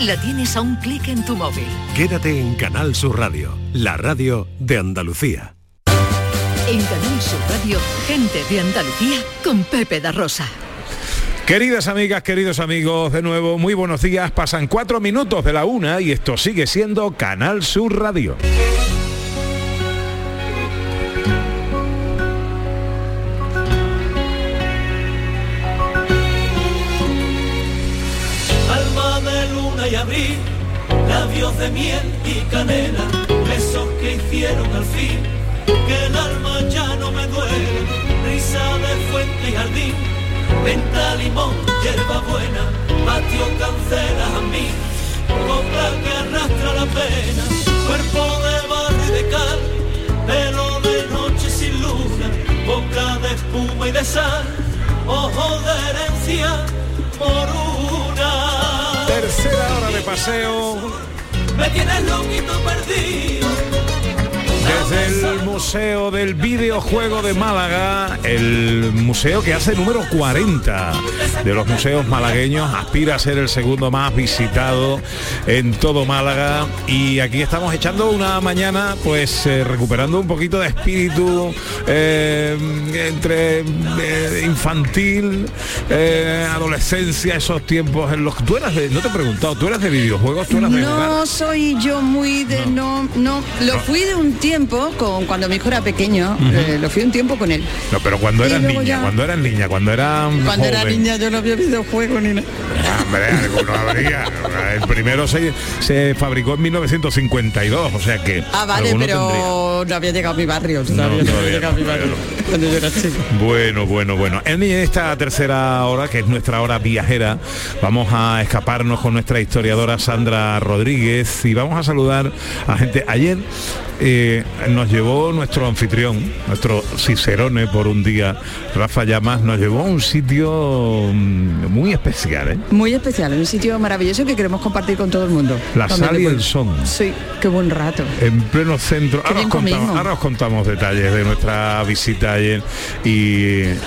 la tienes a un clic en tu móvil. Quédate en Canal Sur Radio, la radio de Andalucía. En Canal Sur Radio, gente de Andalucía con Pepe da Rosa. Queridas amigas, queridos amigos, de nuevo, muy buenos días. Pasan cuatro minutos de la una y esto sigue siendo Canal Sur Radio. De miel y canela, besos que hicieron al fin que el alma ya no me duele, risa de fuente y jardín, venta, limón, hierba buena, patio cancela a mí, copla que arrastra la pena, cuerpo de barro y de cal, pelo de noche sin luna, boca de espuma y de sal, ojo de herencia por una. Tercera hora de paseo. Me tienes loquito perdido. Desde el Museo del Videojuego de Málaga, el museo que hace número 40 de los museos malagueños, aspira a ser el segundo más visitado en todo Málaga. Y aquí estamos echando una mañana pues eh, recuperando un poquito de espíritu eh, entre eh, infantil, adolescencia, esos tiempos en los que tú eras de, no te he preguntado, tú eras de videojuegos, tú eras de? No soy yo muy de no, no, lo fui de un tiempo con cuando mi hijo era pequeño, eh, lo fui un tiempo con él. No, pero cuando eras niña, ya- cuando eras niña, cuando era Cuando era niña yo no había videojuegos ni nada. Hombre, alguno habría. El primero se, se fabricó en 1952, o sea que. Ah, vale, pero tendría. no había llegado a mi barrio, No, no, todavía había llegado a mi no, barrio todavía cuando yo era chico. Bueno, bueno, bueno. En esta tercera hora, que es nuestra hora viajera, vamos a escaparnos con nuestra historiadora Sandra Rodríguez y vamos a saludar a gente. Ayer eh, nos llevó nuestro anfitrión, nuestro Cicerone por un día, Rafa Llamas, nos llevó a un sitio mm, muy especial, ¿eh? Muy especial, un sitio maravilloso que queremos compartir con todo el mundo. La sal y el son. Sí, qué buen rato. en pleno centro. Ahora os, contamos, comimos. ahora os contamos detalles de nuestra visita ayer y,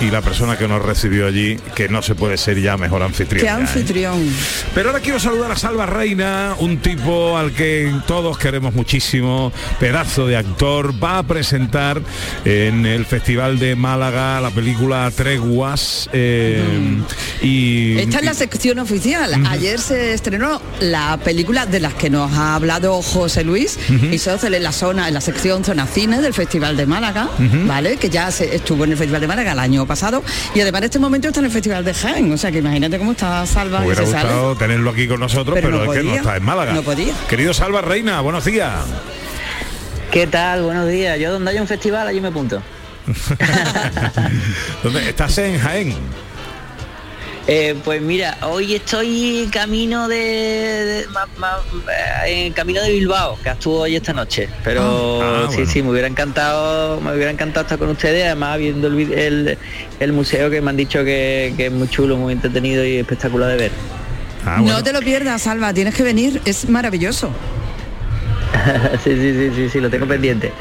y la persona que nos recibió allí, que no se puede ser ya mejor anfitrión. Qué ya, ¿eh? anfitrión. Pero ahora quiero saludar a Salva Reina, un tipo al que todos queremos muchísimo, pedazo de actor, va a presentar en el Festival de Málaga la película Treguas eh, y Esta es la sección oficial. Ayer se estrenó la película de las que nos ha hablado José Luis y Social en la zona, en la sección zona cine del Festival de Málaga, ¿vale? Que ya se estuvo en el Festival de Málaga el año pasado y además en este momento está en el Festival de Jaén. O sea que imagínate cómo está Salva Me hubiera sale. gustado tenerlo aquí con nosotros, Pero pero, no es que no está en Málaga. no podía. Querido Salva Reina, buenos días. ¿Qué tal? Buenos días. Yo donde haya un festival, allí me apunto. ¿Dónde estás en Jaén? Eh, pues mira, hoy estoy camino de, de- ma- ma- eh, en camino de Bilbao, que estuvo hoy esta noche. Pero Ah, sí, bueno. sí, me hubiera encantado, me hubiera encantado estar con ustedes, además viendo el, el, el museo que me han dicho que, que es muy chulo, muy entretenido y espectacular de ver. Ah, bueno. No te lo pierdas, Salva, tienes que venir, es maravilloso. sí, sí, sí, sí, sí, lo tengo pendiente.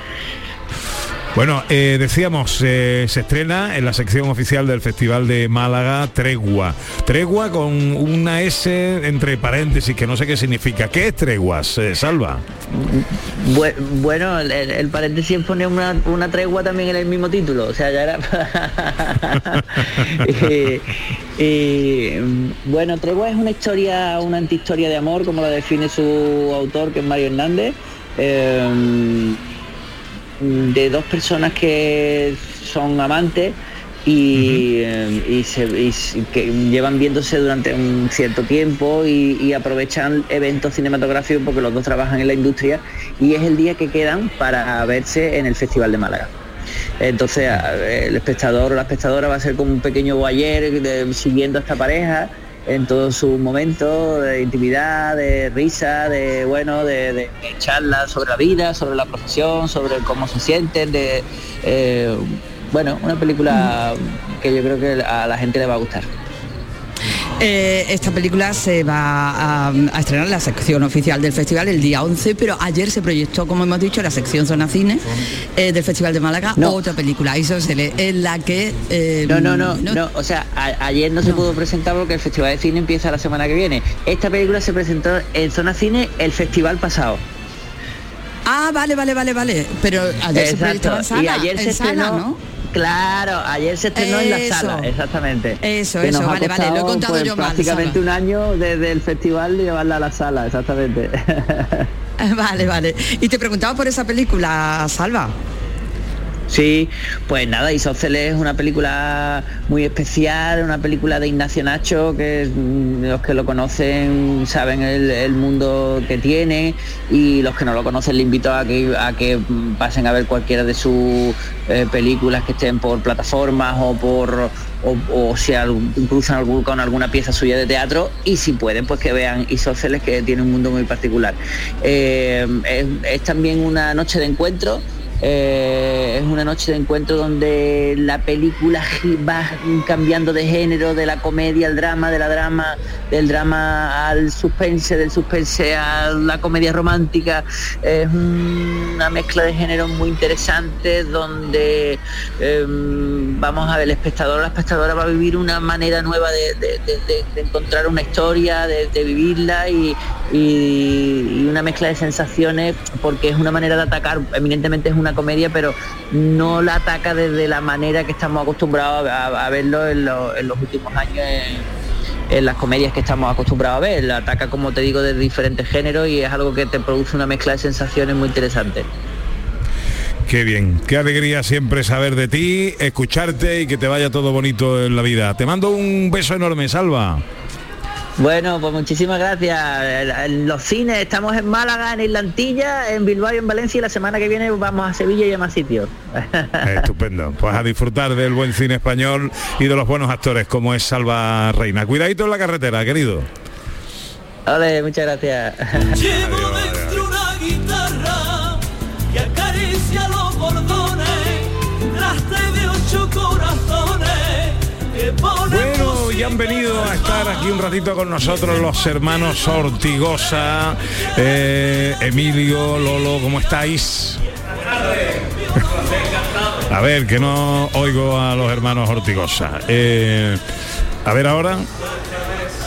Bueno, eh, decíamos, eh, se estrena en la sección oficial del Festival de Málaga Tregua. Tregua con una S entre paréntesis que no sé qué significa. ¿Qué es Treguas, eh, Salva? Bue- Bueno, el, el- paréntesis pone una, una tregua también en el mismo título, o sea, ya era... y, y, mm, bueno, tregua es una historia, una antihistoria de amor, como la define su autor, que es Mario Hernández, eh, de dos personas que son amantes y, eh, y se- y s- que llevan viéndose durante un cierto tiempo y, y aprovechan eventos cinematográficos porque los dos trabajan en la industria y es el día que quedan para verse en el Festival de Málaga. Entonces el espectador o la espectadora va a ser como un pequeño guayer siguiendo a esta pareja en todos sus momentos de intimidad, de risa, de bueno, de, de- de charlas sobre la vida, sobre la profesión, sobre cómo se sienten, de eh, bueno, una película que yo creo que a la gente le va a gustar. Eh, esta película se va a, estrenar en la sección oficial del festival el día 11, pero ayer se proyectó, como hemos dicho, la sección Zona Cine eh, del Festival de Málaga, otra película, Isósceles, en la que... Eh, no, no, no, no, o sea, ayer no, se pudo presentar porque el Festival de Cine empieza la semana que viene. Esta película se presentó en Zona Cine el festival pasado. Ah, vale, vale, vale, vale. Pero ayer se proyectó en sala, y ayer se estrenó, ¿no? Claro, ayer se estrenó en la sala, exactamente. Eso, eso, vale, vale, lo he contado pues, yo mal. Prácticamente un año desde el festival llevarla a la sala, exactamente. vale, vale. Y te preguntaba por esa película, Salva. Sí, pues nada, Isóceles es una película muy especial, una película de Ignacio Nacho, que mm, los que lo conocen saben el, mundo que tiene y los que no lo conocen le invito a que, a que pasen a ver cualquiera de sus eh, películas que estén por plataformas o por o, sea incluso con alguna pieza suya de teatro y si pueden pues que vean Isóceles que tiene un mundo muy particular. Eh, es también una noche de encuentro eh, es una noche de encuentro donde la película va cambiando de género, de la comedia al drama, de la drama, del drama al suspense, del suspense a la comedia romántica. Una mezcla de géneros muy interesante donde em, vamos a ver, el espectador o la espectadora va a vivir una manera nueva de, encontrar una historia, de, vivirla y, una mezcla de sensaciones porque es una manera de atacar, eminentemente es una comedia, pero no la ataca desde la manera que estamos acostumbrados a, verlo en, los últimos años las comedias que estamos acostumbrados a ver. La ataca, como te digo, de diferentes géneros y es algo que te produce una mezcla de sensaciones muy interesante. Qué bien, qué alegría siempre saber de ti, escucharte y que te vaya todo bonito en la vida. Te mando un beso enorme, Salva. Bueno, pues muchísimas gracias. En los cines estamos en Málaga, en Islantilla, en Bilbao y en Valencia y la semana que viene vamos a Sevilla y a más sitios. Estupendo. Pues a disfrutar del buen cine español y de los buenos actores como es Salva Reina. Cuidadito en la carretera, querido. Vale, muchas gracias. Bueno, han venido a estar aquí un ratito con nosotros los hermanos Ortigosa, eh, Emilio, Lolo, ¿cómo estáis? A ver, que no oigo a los hermanos Ortigosa. Eh, a ver ahora.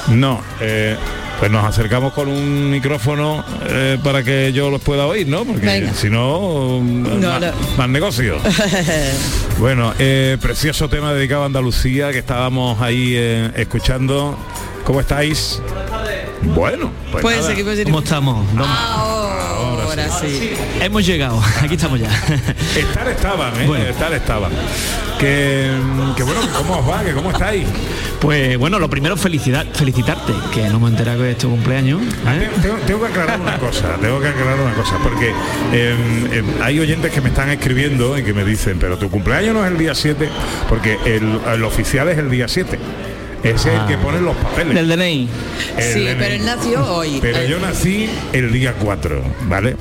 No. Eh, pues nos acercamos con un micrófono eh, para que yo los pueda oír, ¿no? Porque si no, más, negocio. bueno, eh, precioso tema dedicado a Andalucía que estábamos ahí eh, escuchando. ¿Cómo estáis? Bueno, pues, pues ¿Cómo estamos? Ahora, sí. Hemos llegado, aquí estamos ya. estar estaban, ¿eh? Estar estaban. Que, que bueno, ¿cómo os va? Que ¿Cómo estáis? Pues bueno, lo primero felicidad, felicitarte, que no me enterado que es tu cumpleaños. Ah, ¿eh? Tengo, que aclarar una cosa, tengo que aclarar una cosa, porque em, em, hay oyentes que me están escribiendo y que me dicen, pero tu cumpleaños no es el día 7, porque el, el oficial es el día 7 es el que ah. pone los papeles. Del DNI. sí, pero él nació hoy. Pero yo nací el día 4, ¿vale?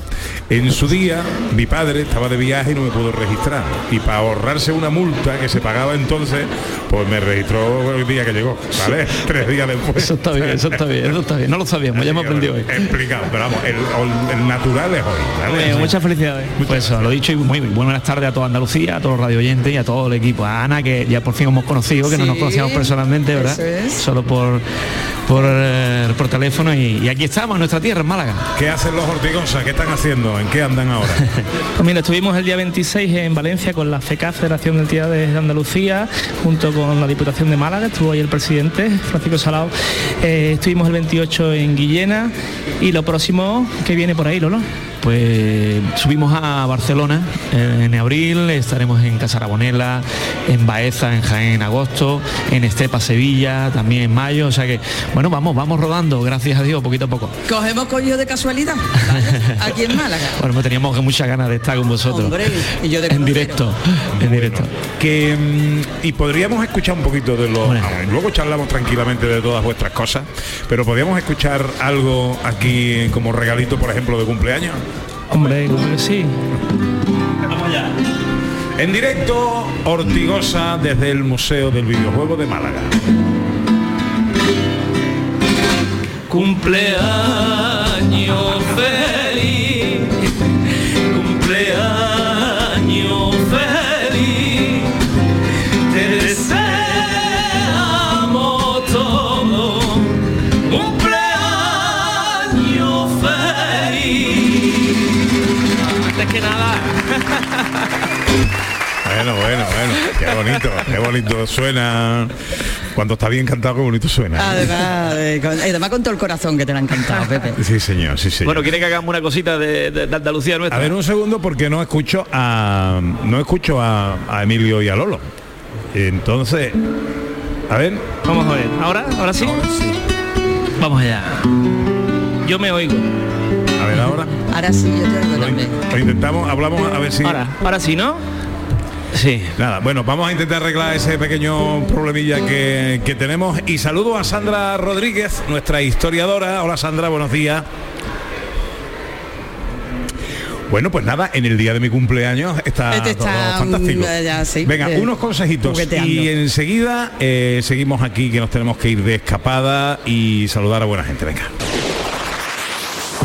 En su día, mi padre estaba de viaje y no me pudo registrar. Y para ahorrarse una multa que se pagaba entonces, pues me registró el día que llegó, ¿vale? Tres días después. Eso está bien, eso está bien, eso está bien. No lo sabíamos, ya me aprendido hoy. Explicado, pero vamos, el, natural es hoy, muchas felicidades. pues eso, lo dicho y muy, buenas tardes a toda Andalucía, a todos los radio oyentes y a todo el equipo. A Ana, que ya por fin hemos conocido, que no nos conocíamos personalmente, ¿verdad? Solo por por, eh, por teléfono y, aquí estamos en nuestra tierra, en Málaga. ¿Qué hacen los Ortigosa? ¿Qué están haciendo? ¿En qué andan ahora? pues mira, estuvimos el día 26 en Valencia con la FECA, Federación de Entidades de Andalucía, junto con la Diputación de Málaga, estuvo ahí el presidente, Francisco Salao. Eh, estuvimos el 28 en Guillena y lo próximo que viene por ahí, Lolo pues subimos a Barcelona en abril, estaremos en Casarabonela, en Baeza, en Jaén en agosto, en Estepa, Sevilla, también en mayo, o sea que, bueno, vamos, vamos rodando, gracias a Dios, poquito a poco. ¿Cogemos coño de casualidad? Aquí en Málaga. Bueno, pues teníamos muchas ganas de estar con vosotros. y yo de en directo, en directo. Que, mm, y podríamos escuchar un poquito de lo... luego charlamos tranquilamente de todas vuestras cosas, pero podríamos escuchar algo aquí como regalito, por ejemplo, de cumpleaños. Hombre, sí. Vamos allá. En directo, Ortigosa desde el Museo del Videojuego de Málaga. Cumpleaños feliz, que nada. Bueno, bueno, bueno, qué bonito, qué bonito suena. Cuando está bien cantado, qué bonito suena. Además, eh, con, además con todo el corazón que te la han cantado, Pepe. Sí, señor, sí, señor. Bueno, ¿quiere que hagamos una cosita de, de- de Andalucía nuestra? A ver un segundo porque no escucho a no escucho a, a Emilio y a Lolo. Entonces, a ver, Vamos a ver. ¿Ahora? ¿Ahora sí? Vamos allá. Yo me oigo. A ver ahora. Ahora sí, yo te oigo también. lo intentamos, hablamos a ver si. Ahora, ahora sí, ¿no? Sí. Nada, bueno, vamos a intentar arreglar ese pequeño problemilla que, que tenemos. Y saludo a Sandra Rodríguez, nuestra historiadora. Hola Sandra, buenos días. Bueno, pues nada, en el día de mi cumpleaños está, Este todo está, fantástico. ya, sí, Venga, eh, unos consejitos jugueteando. y enseguida eh, seguimos aquí que nos tenemos que ir de escapada y saludar a buena gente. Venga.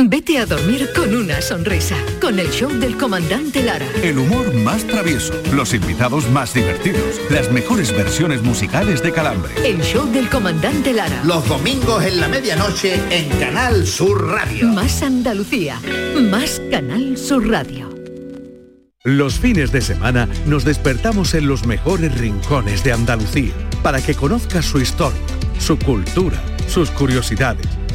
Vete a dormir con una sonrisa, con el show del comandante Lara. El humor más travieso, los invitados más divertidos, las mejores versiones musicales de Calambre. El show del comandante Lara. Los domingos en la medianoche en Canal Sur Radio. Más Andalucía, más Canal Sur Radio. Los fines de semana nos despertamos en los mejores rincones de Andalucía para que conozcas su historia, su cultura, sus curiosidades,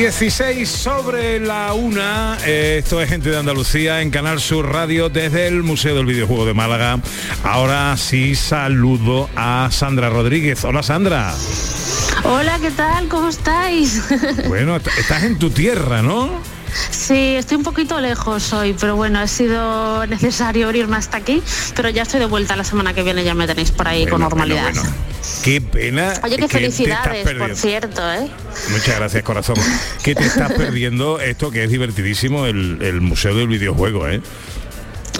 16 sobre la una, eh, esto es gente de Andalucía en Canal Sur Radio desde el Museo del Videojuego de Málaga. Ahora sí saludo a Sandra Rodríguez. Hola Sandra. Hola, ¿qué tal? ¿Cómo estáis? Bueno, est- estás en tu tierra, ¿no? Sí, estoy un poquito lejos hoy, pero bueno, ha sido necesario venirme hasta aquí, pero ya estoy de vuelta la semana que viene, ya me tenéis por ahí con normalidad. bueno, bueno. Qué pena. Oye, qué felicidades, por cierto, ¿eh? Muchas gracias, corazón. Que te estás perdiendo esto que es divertidísimo, el, el Museo del Videojuego, ¿eh?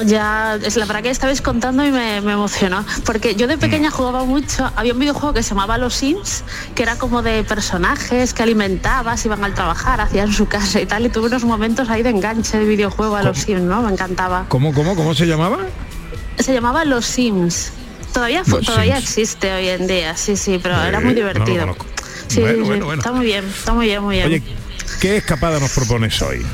Ya, es la verdad que estabais contando y me, me emocionó, porque yo de Mm. pequeña jugaba mucho, había un videojuego que se llamaba Los Sims, que era como de personajes que alimentabas, iban al trabajar, hacían su casa y tal, y tuve unos momentos ahí de enganche de videojuego a Los Sims, ¿no? Me encantaba. ¿Cómo, cómo, cómo se llamaba? Se llamaba Los Sims. Todavía, Los todavía Sims. existe hoy en día, sí, sí, pero Eh, era muy no lo divertido. sí, Bueno, sí, sí, bueno, bueno. está muy bien, está muy bien, muy bien. Oye, ¿qué escapada nos propones hoy?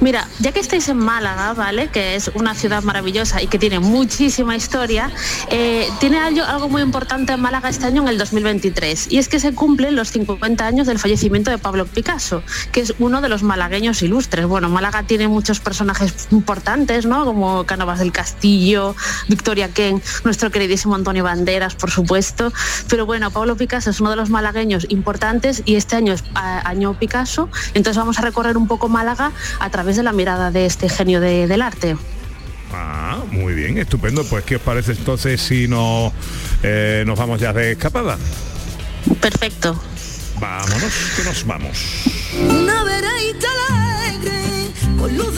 Mira, ya que estáis en Málaga, ¿vale? Que es una ciudad maravillosa y que tiene muchísima historia, eh, tiene algo, muy importante en Málaga este año en el 2023 y es que se cumplen los 50 años del fallecimiento de Pablo Picasso, que es uno de los malagueños ilustres. Bueno, Málaga tiene muchos personajes importantes, ¿no? Como Cánovas del Castillo, Victoria Ken, nuestro queridísimo Antonio Banderas, por supuesto. Pero bueno, Pablo Picasso es uno de los malagueños importantes y este año es a- año Picasso, entonces vamos a recorrer un poco Málaga a través de la mirada de este genio de- del arte. Ah, muy bien, estupendo. Pues, ¿qué os parece entonces si no, eh, nos vamos ya de escapada? Perfecto. Vámonos, que nos vamos. Una veredita alegre, con luz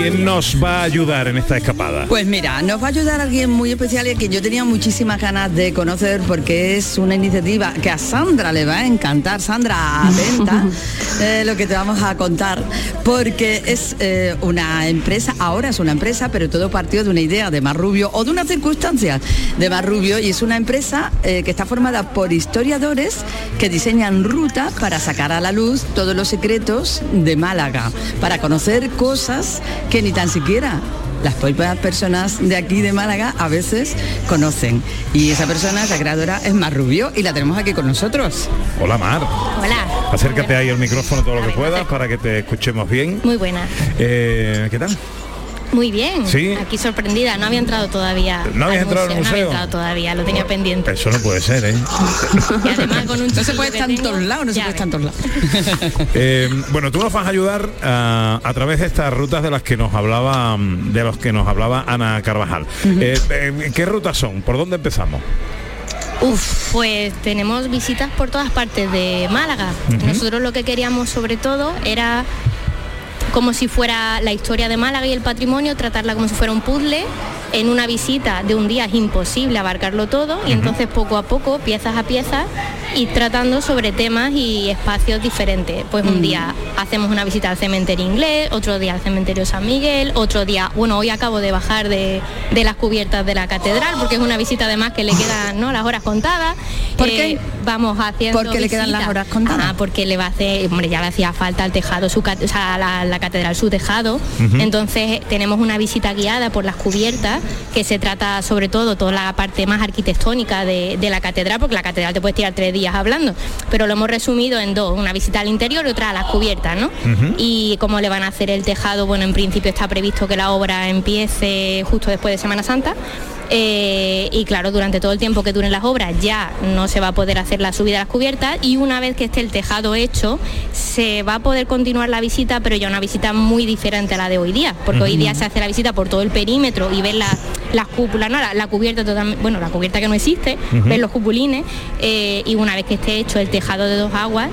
¿quién nos va a ayudar en esta escapada? Pues mira, nos va a ayudar alguien muy especial y a quien yo tenía muchísimas ganas de conocer porque es una iniciativa que a Sandra le va a encantar. Sandra, atenta eh, lo que te vamos a contar porque es eh, una empresa, ahora es una empresa, pero todo partió de una idea de Marrubio o de una circunstancia de Marrubio y es una empresa eh, que está formada por historiadores que diseñan rutas para sacar a la luz todos los secretos de Málaga, para conocer cosas que ni tan siquiera las propias personas de aquí de Málaga a veces conocen. Y esa persona, esa creadora, es Mar Rubio y la tenemos aquí con nosotros. Hola Mar. Hola. Acércate ahí al micrófono todo lo que puedas para que te escuchemos bien. Muy buena. Eh, ¿Qué tal? Muy bien. Sí. Aquí sorprendida, no había entrado todavía. ¿No habías entrado al No había entrado todavía, lo tenía pendiente. Eso no puede ser, ¿eh? Y además con un No se puede estar en todos lados, no se puede estar en todos lados. Eh, bueno, tú nos vas a ayudar ah, a través de estas rutas de las que nos hablaba, de los que nos hablaba Ana Carvajal. Eh, eh, ¿Qué rutas son? ¿Por dónde empezamos? Uf, pues tenemos visitas por todas partes de Málaga. Nosotros lo que queríamos sobre todo era como si fuera la historia de Málaga y el patrimonio, tratarla como si fuera un puzzle. En una visita de un día es imposible abarcarlo todo y entonces poco a poco, piezas a piezas, ir tratando sobre temas y espacios diferentes. Pues un día hacemos una visita al cementerio inglés, otro día al cementerio San Miguel, otro día, bueno, hoy acabo de bajar de, de las cubiertas de la catedral porque es una visita además que le quedan ¿no? las horas contadas. ¿Por Eh, qué? Vamos haciendo ¿Por qué le quedan las horas contadas? Ah, porque le va a hacer, hombre, ya le hacía falta al tejado, su, o sea, la, la catedral, su tejado. Entonces tenemos una visita guiada por las cubiertas, que se trata sobre todo toda la parte más arquitectónica de, de la catedral, porque la catedral te puedes tirar tres días hablando, pero lo hemos resumido en dos, una visita al interior y otra a las cubiertas, ¿no? Y cómo le van a hacer el tejado, bueno, en principio está previsto que la obra empiece justo después de Semana Santa. Eh, y claro, durante todo el tiempo que duren las obras ya no se va a poder hacer la subida a las cubiertas y una vez que esté el tejado hecho se va a poder continuar la visita, pero ya una visita muy diferente a la de hoy día, porque hoy día se hace la visita por todo el perímetro y ver la- las cúpulas, no, la, la cubierta totalmente, bueno, la cubierta que no existe, Ujú. ver los cupulines eh, y una vez que esté hecho el tejado de dos aguas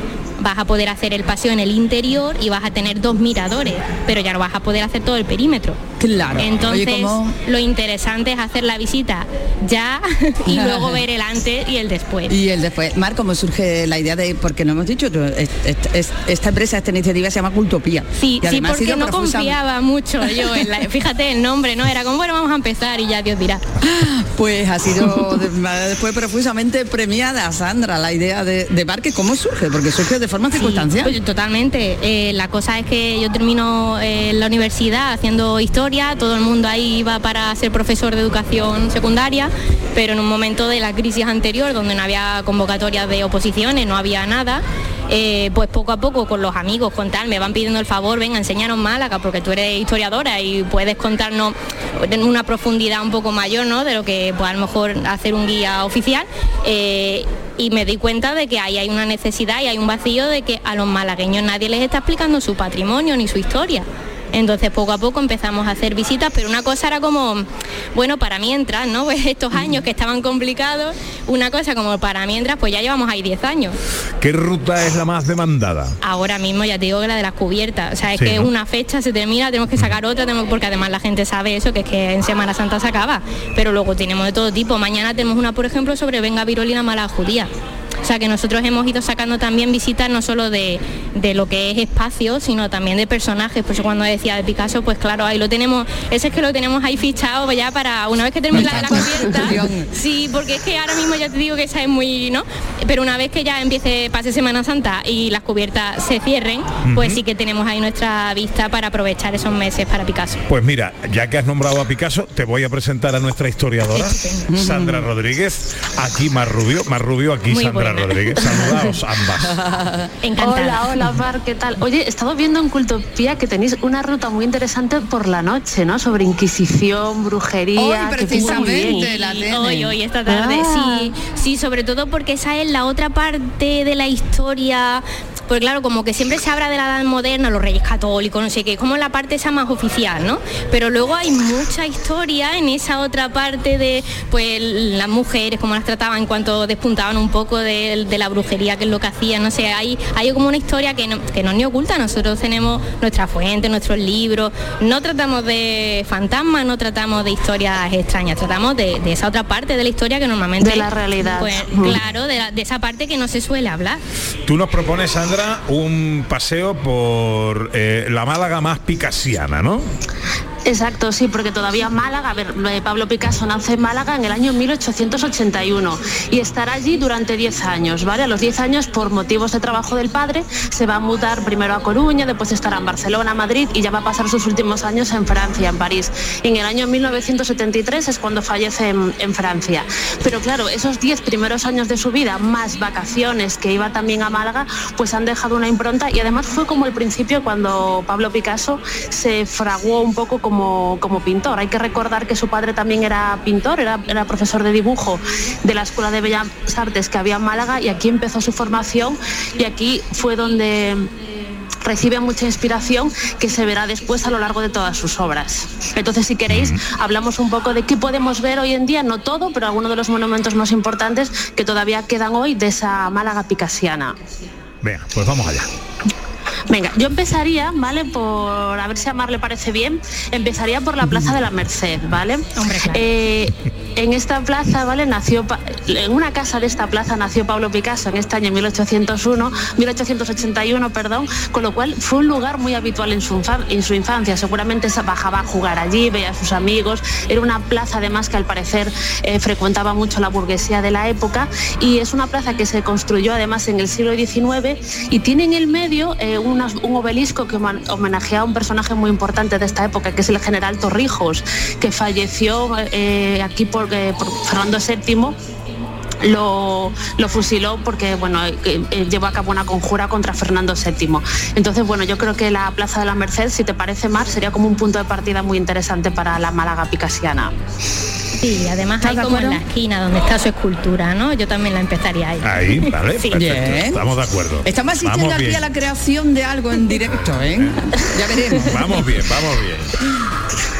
vas a poder hacer el paseo en el interior y vas a tener dos miradores, pero ya no vas a poder hacer todo el perímetro. Claro. Entonces, lo interesante es hacer la visita ya y luego ver el antes y el después. Y el después, Mar, ¿cómo surge la idea de, porque no hemos dicho, es- es- esta empresa, esta iniciativa se llama Cultopía. Sí, sí, porque no profusa- confiaba mucho yo en la, fíjate el nombre, ¿no? Era como, bueno, vamos a empezar y ya Dios dirá. Pues ha sido de- después profusamente premiada, Sandra, la idea de, de cómo surge, porque surge de forma circunstancial. Pues, totalmente. Eh, la cosa es que yo termino eh, la universidad haciendo historia, todo el mundo ahí iba para ser profesor de educación secundaria, pero en un momento de la crisis anterior, donde no había convocatorias de oposiciones, no había nada. Eh, pues poco a poco con los amigos, con tal, me van pidiendo el favor, venga, enseñaros Málaga, porque tú eres historiadora y puedes contarnos en una profundidad un poco mayor, ¿no? De lo que pues a lo mejor hacer un guía oficial. eh, y me di cuenta de que ahí hay una necesidad y hay un vacío de que a los malagueños nadie les está explicando su patrimonio ni su historia. Entonces poco a poco empezamos a hacer visitas, pero una cosa era como, bueno, para mientras, ¿no? Pues estos años que estaban complicados, una cosa como para mientras, pues ya llevamos ahí 10 años. ¿Qué ruta es la más demandada? Ahora mismo ya te digo que la de las cubiertas, o sea, es Sí, que ¿no? una fecha se termina, tenemos que sacar otra, tenemos, porque además la gente sabe eso, que es que en Semana Santa se acaba, pero luego tenemos de todo tipo. Mañana tenemos una, por ejemplo, sobre Venga Virolina Mala Judía. O sea que nosotros hemos ido sacando también visitas no solo de, de lo que es espacio, sino también de personajes. Por eso cuando decía de Picasso, pues claro, ahí lo tenemos, ese es que lo tenemos ahí fichado ya para una vez que termine la, la cubierta. Sí, porque es que ahora mismo ya te digo que esa es muy, ¿no? Pero una vez que ya empiece, pase Semana Santa y las cubiertas se cierren, pues sí que tenemos ahí nuestra vista para aprovechar esos meses para Picasso. Pues mira, ya que has nombrado a Picasso, te voy a presentar a nuestra historiadora, Sandra Rodríguez, aquí más rubio, más rubio aquí Muy Sandra Rodríguez. Saludaos ambas. Hola, hola Mar, ¿qué tal? Oye, he estado viendo en Cultopía que tenéis una ruta muy interesante por la noche, ¿no? Sobre Inquisición, brujería. Hoy muy bien. Hoy, hoy, esta tarde, Ah. sí, sí, sobre todo porque esa es la otra parte de la historia Pues claro, como que siempre se habla de la edad moderna, los reyes católicos, no sé qué, como la parte esa más oficial, ¿no? Pero luego hay mucha historia en esa otra parte de pues las mujeres, cómo las trataban en cuanto despuntaban un poco de, de la brujería, que es lo que hacían, no sé, hay, hay como una historia que no, que no ni oculta, nosotros tenemos nuestra fuente, nuestros libros, no tratamos de fantasmas, no tratamos de historias extrañas, tratamos de, de esa otra parte de la historia que normalmente... De la realidad. Pues, Mm. claro, de, la- de esa parte que no se suele hablar. Tú nos propones, Sandra, un paseo por eh, la Málaga más picasiana, ¿no? Exacto, sí, porque todavía Málaga, a ver, eh, Pablo Picasso nace en Málaga en el año 1881 y estará allí durante 10 años, ¿vale? A los 10 años, por motivos de trabajo del padre, se va a mudar primero a Coruña, después estará en Barcelona, Madrid y ya va a pasar sus últimos años en Francia, en París. En el año 1973 es cuando fallece en, en Francia. Pero claro, esos 10 primeros años de su vida, más vacaciones que iba también a Málaga, pues han dejado una impronta y además fue como el principio cuando Pablo Picasso se fraguó un poco como, como pintor. Hay que recordar que su padre también era pintor, era, era profesor de dibujo de la Escuela de Bellas Artes que había en Málaga y aquí empezó su formación y aquí fue donde recibe mucha inspiración que se verá después a lo largo de todas sus obras. Entonces, si queréis, hablamos un poco de qué podemos ver hoy en día, no todo, pero algunos de los monumentos más importantes que todavía quedan hoy de esa Málaga picasiana. Venga, pues vamos allá. Venga, yo empezaría, ¿vale? Por a ver si a Mar le parece bien, empezaría por la Plaza de la Merced, ¿vale? Eh, en esta plaza, ¿vale? Nació, en una casa de esta plaza nació Pablo Picasso en este año 1801, 1881, perdón, con lo cual fue un lugar muy habitual en su, infan- en su infancia. Seguramente se bajaba a jugar allí, veía a sus amigos. Era una plaza además que al parecer eh, frecuentaba mucho la burguesía de la época y es una plaza que se construyó además en el siglo XIX y tiene en el medio eh, un obelisco que homenajea a un personaje muy importante de esta época, que es el general Torrijos, que falleció eh, aquí por, eh, por Fernando VII lo, lo fusiló porque bueno eh, eh, llevó a cabo una conjura contra Fernando VII. Entonces, bueno, yo creo que la Plaza de la Merced, si te parece más, sería como un punto de partida muy interesante para la Málaga picasiana. Sí, además hay como en la esquina donde está su escultura, ¿no? Yo también la empezaría ahí. Ahí, vale, Sí. Estamos de acuerdo. Estamos asistiendo Vamos aquí bien. a la creación de algo en directo, ¿eh? Ya veremos. Vamos bien, vamos bien.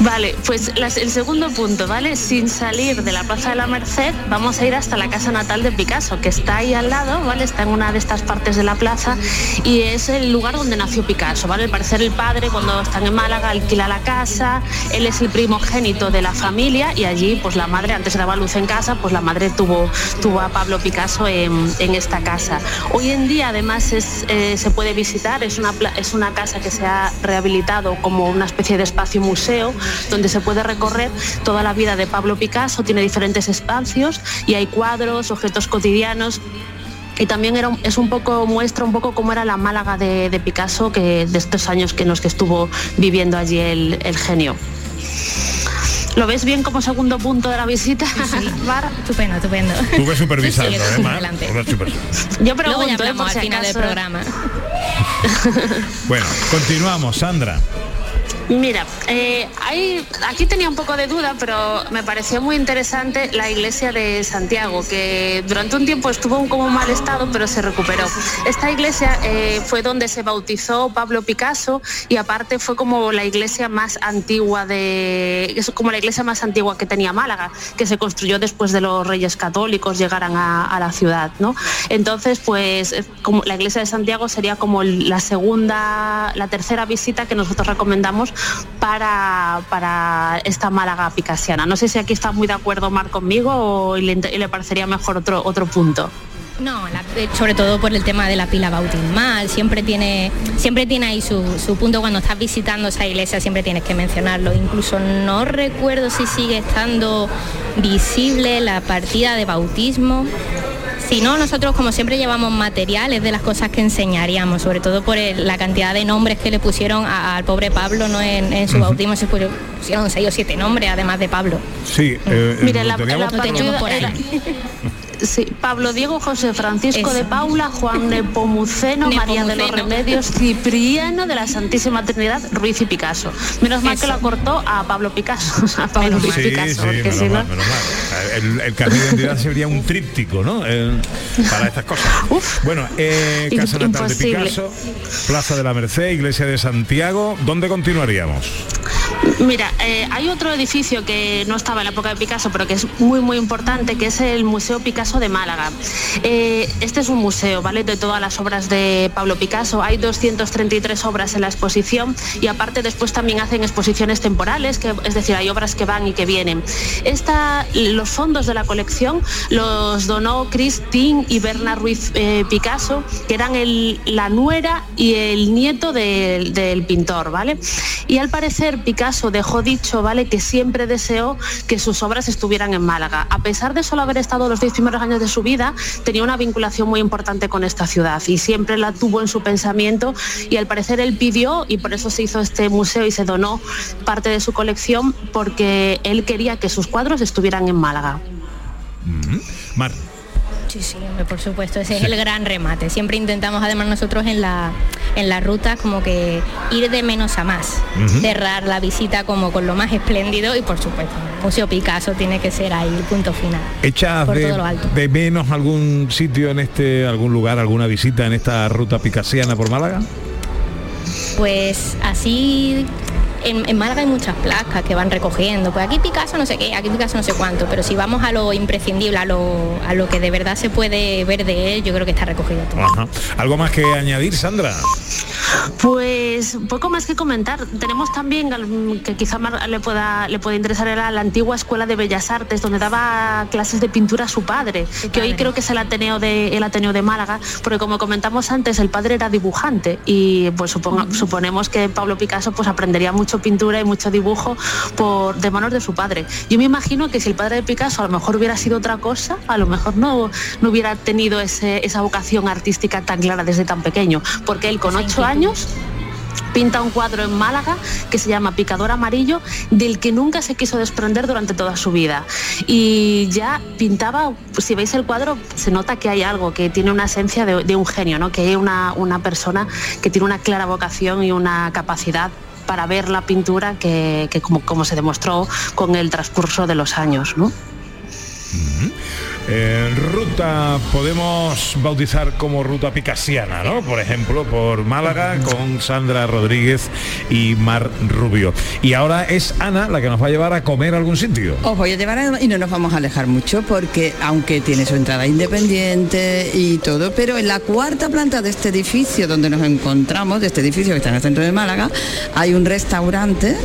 Vale, pues el segundo punto, ¿vale? Sin salir de la Plaza de la Merced, vamos a ir hasta la casa natal de Picasso, que está ahí al lado, ¿vale? Está en una de estas partes de la plaza y es el lugar donde nació Picasso, ¿vale? Al parecer el padre, cuando están en Málaga, alquila la casa, él es el primogénito de la familia y allí, pues la madre, antes daba luz en casa, pues la madre tuvo, tuvo a Pablo Picasso en, en esta casa. Hoy en día, además, es, eh, se puede visitar, es una, es una casa que se ha rehabilitado como una especie de espacio museo donde se puede recorrer toda la vida de Pablo Picasso, tiene diferentes espacios y hay cuadros, objetos cotidianos. Y también era, es un poco, muestra un poco cómo era la Málaga de, de Picasso que, de estos años que en los que estuvo viviendo allí el, el genio. ¿Lo ves bien como segundo punto de la visita? Mar? Estupendo, estupendo. Supervisando, Sí, sí, ¿eh, sí, Mar? Yo Luego ya pregunto, ¿eh? por al final del programa. Bueno, continuamos, Sandra. Mira, eh, aquí tenía un poco de duda, pero me pareció muy interesante la iglesia de Santiago, que durante un tiempo estuvo en como mal estado, pero se recuperó. Esta iglesia eh, fue donde se bautizó Pablo Picasso y aparte fue como la iglesia más antigua de, es como la iglesia más antigua que tenía Málaga, que se construyó después de los Reyes Católicos llegaran a, la ciudad, ¿no? Entonces, pues, la iglesia de Santiago sería como la segunda, la tercera visita que nosotros recomendamos para, para esta Málaga picasiana. No sé si aquí está muy de acuerdo Mar conmigo o le, le parecería mejor otro, otro punto. No, eh, sobre todo por el tema de la pila bautismal, siempre tiene, siempre tiene ahí su, su punto cuando estás visitando esa iglesia, siempre tienes que mencionarlo. Incluso no recuerdo si sigue estando visible la partida de bautismo. Si no, nosotros como siempre llevamos materiales de las cosas que enseñaríamos, sobre todo por el- la cantidad de nombres que le pusieron a- al pobre Pablo ¿no? en, en su Ujú. bautismo, se pusieron seis o siete nombres además de Pablo. Sí, eh, Mira, lo la- teníamos la teníamos por ahí. Sí, Pablo Diego José Francisco de Paula, Juan Nepomuceno, María de los Remedios, Cipriano de la Santísima Trinidad, Ruiz y Picasso. Menos mal que lo cortó a Pablo Picasso, a Pablo Ruiz Sí, Picasso, sí, porque menos si no... mal, menos mal. El, el carnet de identidad sería un tríptico, ¿no? El- para estas cosas. bueno, eh, Casa Natal de. Picasso, Plaza de la Merced, Iglesia de Santiago. ¿Dónde continuaríamos? Mira, eh, hay otro edificio que no estaba en la época de Picasso, pero que es muy, muy importante, que es el Museo Picasso de Málaga. Eh, este es un museo, ¿vale? De todas las obras de Pablo Picasso. Hay 233 obras en la exposición y aparte después también hacen exposiciones temporales, que, es decir, hay obras que van y que vienen. Esta, los fondos de la colección los donó Christine y Bernard Ruiz eh, Picasso, que eran la nuera y el nieto del, del pintor, ¿vale? Y al parecer Picasso dejó dicho, ¿vale?, que siempre deseó que sus obras estuvieran en Málaga. A pesar de solo haber estado los 10 primeros años de su vida, tenía una vinculación muy importante con esta ciudad y siempre la tuvo en su pensamiento y al parecer él pidió y por eso se hizo este museo y se donó parte de su colección porque él quería que sus cuadros estuvieran en Málaga. Mar. Sí, sí, hombre, por supuesto, ese es el gran remate. Siempre intentamos además nosotros en la, en la ruta como que ir de menos a más, cerrar la visita como con lo más espléndido y por supuesto, Museo Picasso tiene que ser ahí el punto final. ¿Echas Por de, todo lo alto. de menos algún sitio en este, algún lugar, alguna visita en esta ruta picasiana por Málaga? Pues así en, en Málaga hay muchas placas que van recogiendo. Pues aquí Picasso no sé qué, aquí Picasso no sé cuánto, pero si vamos a lo imprescindible, a lo, a lo que de verdad se puede ver de él, yo creo que está recogido todo. Ajá. ¿Algo más que añadir, Sandra? Pues poco más que comentar. Tenemos también, que quizá le pueda, le pueda interesar, era la antigua Escuela de Bellas Artes, donde daba clases de pintura a su padre, que hoy creo que es el Ateneo, de, el Ateneo de Málaga, porque como comentamos antes, el padre era dibujante y pues suponga- suponemos que Pablo Picasso pues aprendería mucho pintura y mucho dibujo por, de manos de su padre. Yo me imagino que si el padre de Picasso a lo mejor hubiera sido otra cosa, a lo mejor no, no hubiera tenido ese- esa vocación artística tan clara desde tan pequeño, porque él con ocho años pinta un cuadro en Málaga que se llama Picador Amarillo, del que nunca se quiso desprender durante toda su vida. Y ya pintaba, si veis el cuadro, se nota que hay algo, que tiene una esencia de, de un genio, ¿no? que hay una, una persona que tiene una clara vocación y una capacidad para ver la pintura que, como se demostró con el transcurso de los años. ¿no? Eh, ruta podemos bautizar como ruta picasiana, ¿no? Por ejemplo, por Málaga con Sandra Rodríguez y Mar Rubio. Y ahora es Ana la que nos va a llevar a comer algún sitio. Os voy a llevar a- y no nos vamos a alejar mucho porque aunque tiene su entrada independiente y todo, pero en la cuarta planta de este edificio donde nos encontramos, de este edificio que está en el centro de Málaga, hay un restaurante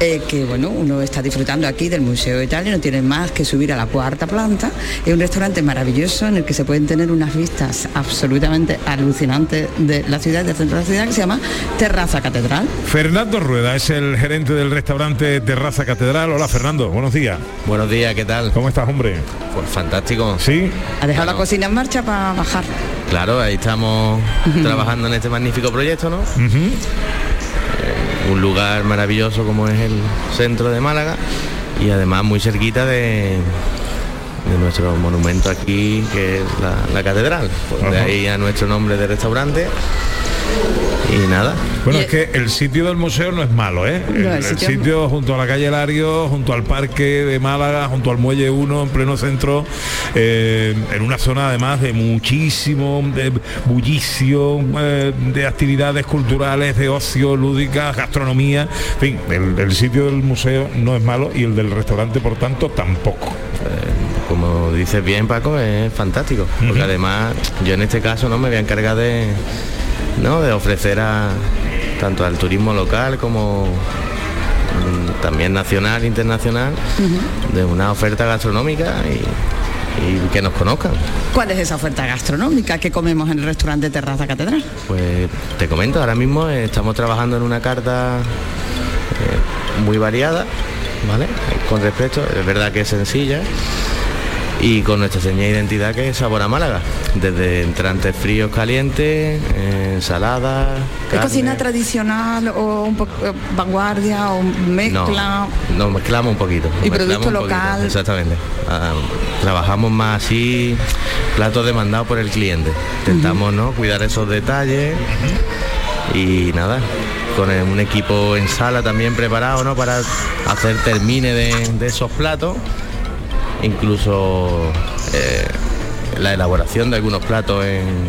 eh, que bueno, uno está disfrutando aquí del Museo de Italia, no tiene más que subir a la cuarta planta. Es un restaurante maravilloso en el que se pueden tener unas vistas absolutamente alucinantes de la ciudad, del centro de la ciudad, que se llama Terraza Catedral. Fernando Rueda es el gerente del restaurante Terraza Catedral. Hola Fernando, buenos días. Buenos días, ¿qué tal? ¿Cómo estás, hombre? Pues fantástico. Sí. Ha dejado la cocina en marcha para bajar. Claro, ahí estamos trabajando en este magnífico proyecto, ¿no? Un lugar maravilloso como es el centro de Málaga y además muy cerquita de, de nuestro monumento aquí, que es la, la catedral. Pues de ahí a nuestro nombre de restaurante. Y nada. Bueno, es que el sitio del museo no es malo, ¿eh? el, el el sitio- sitio junto a la calle Lario, junto al parque de Málaga, junto al Muelle 1, en pleno centro, eh, en una zona además de muchísimo de bullicio, eh, de actividades culturales, de ocio, lúdicas, gastronomía. En fin, el, el sitio del museo no es malo y el del restaurante, por tanto, tampoco. como dices bien Paco, es fantástico. Porque además yo en este caso no me voy a encargar de, ¿no? de ofrecer a tanto al turismo local como mm, también nacional, internacional, de una oferta gastronómica y, y que nos conozcan. ¿Cuál es esa oferta gastronómica que comemos en el restaurante Terraza Catedral? Pues te comento, ahora mismo estamos trabajando en una carta eh, muy variada, ¿vale? Con respecto, es verdad que es sencilla, y con nuestra señal de identidad que es Sabor a Málaga, desde entrantes fríos calientes, ensaladas. ¿Es cocina tradicional o un poco eh, vanguardia o mezcla? No, nos mezclamos un poquito. Y producto poquito, local. exactamente. Ah, trabajamos más así, platos demandados por el cliente. Intentamos ¿no? cuidar esos detalles y nada, con un equipo en sala también preparado ¿no? para hacer termine de, de esos platos. Incluso eh, la elaboración de algunos platos en-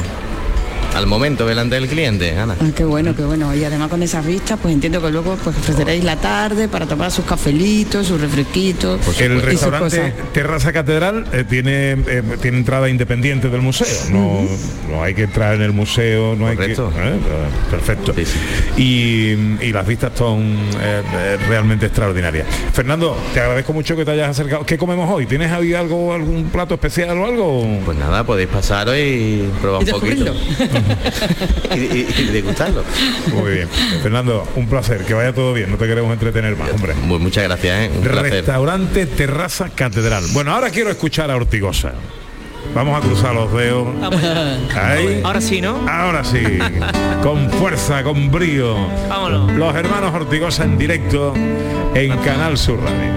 al momento delante del cliente, Ana. Ah, qué bueno, qué bueno. Y además con esas vistas, pues entiendo que luego pues ofreceréis la tarde para tomar sus cafelitos, sus refresquitos. El y sus restaurante cosas. Terraza Catedral eh, tiene, eh, tiene entrada independiente del museo. No, no hay que entrar en el museo, no hay que. ¿eh? Perfecto. Y, y las vistas son eh, eh, realmente extraordinarias. Fernando, te agradezco mucho que te hayas acercado. ¿Qué comemos hoy? ¿Tienes ahí algo, algún plato especial o algo? Pues nada, podéis pasaros y probar un poquito. y, y- y degustarlo. Muy bien. Fernando, un placer, que vaya todo bien, no te queremos entretener más, hombre. Muy, muchas gracias, ¿eh? un placer. Restaurante Terraza Catedral. Bueno, ahora quiero escuchar a Ortigosa. Vamos a cruzar los dedos. Ahí. Ahora sí, ¿no? Ahora sí. Con fuerza, con brío. Vámonos. Los hermanos Ortigosa en directo en Canal Sur Radio.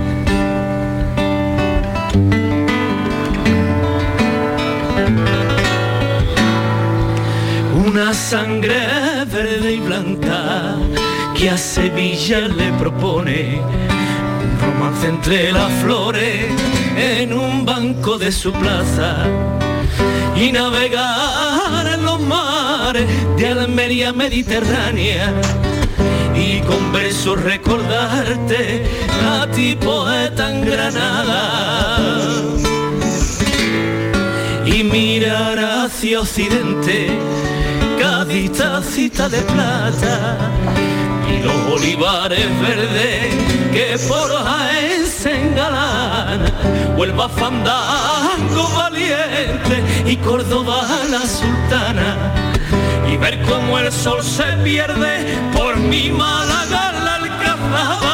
Una sangre verde y blanca que a Sevilla le propone un romance entre las flores en un banco de su plaza y navegar en los mares de Almería mediterránea y con versos recordarte a ti poeta en Granada. Y mirar hacia occidente Cádiz tacita de plata. Y los olivares verdes que por Jaén se engalana Huelva fandango valiente y Córdoba la sultana. Y ver cómo el sol se pierde por mi Málaga la alcazaba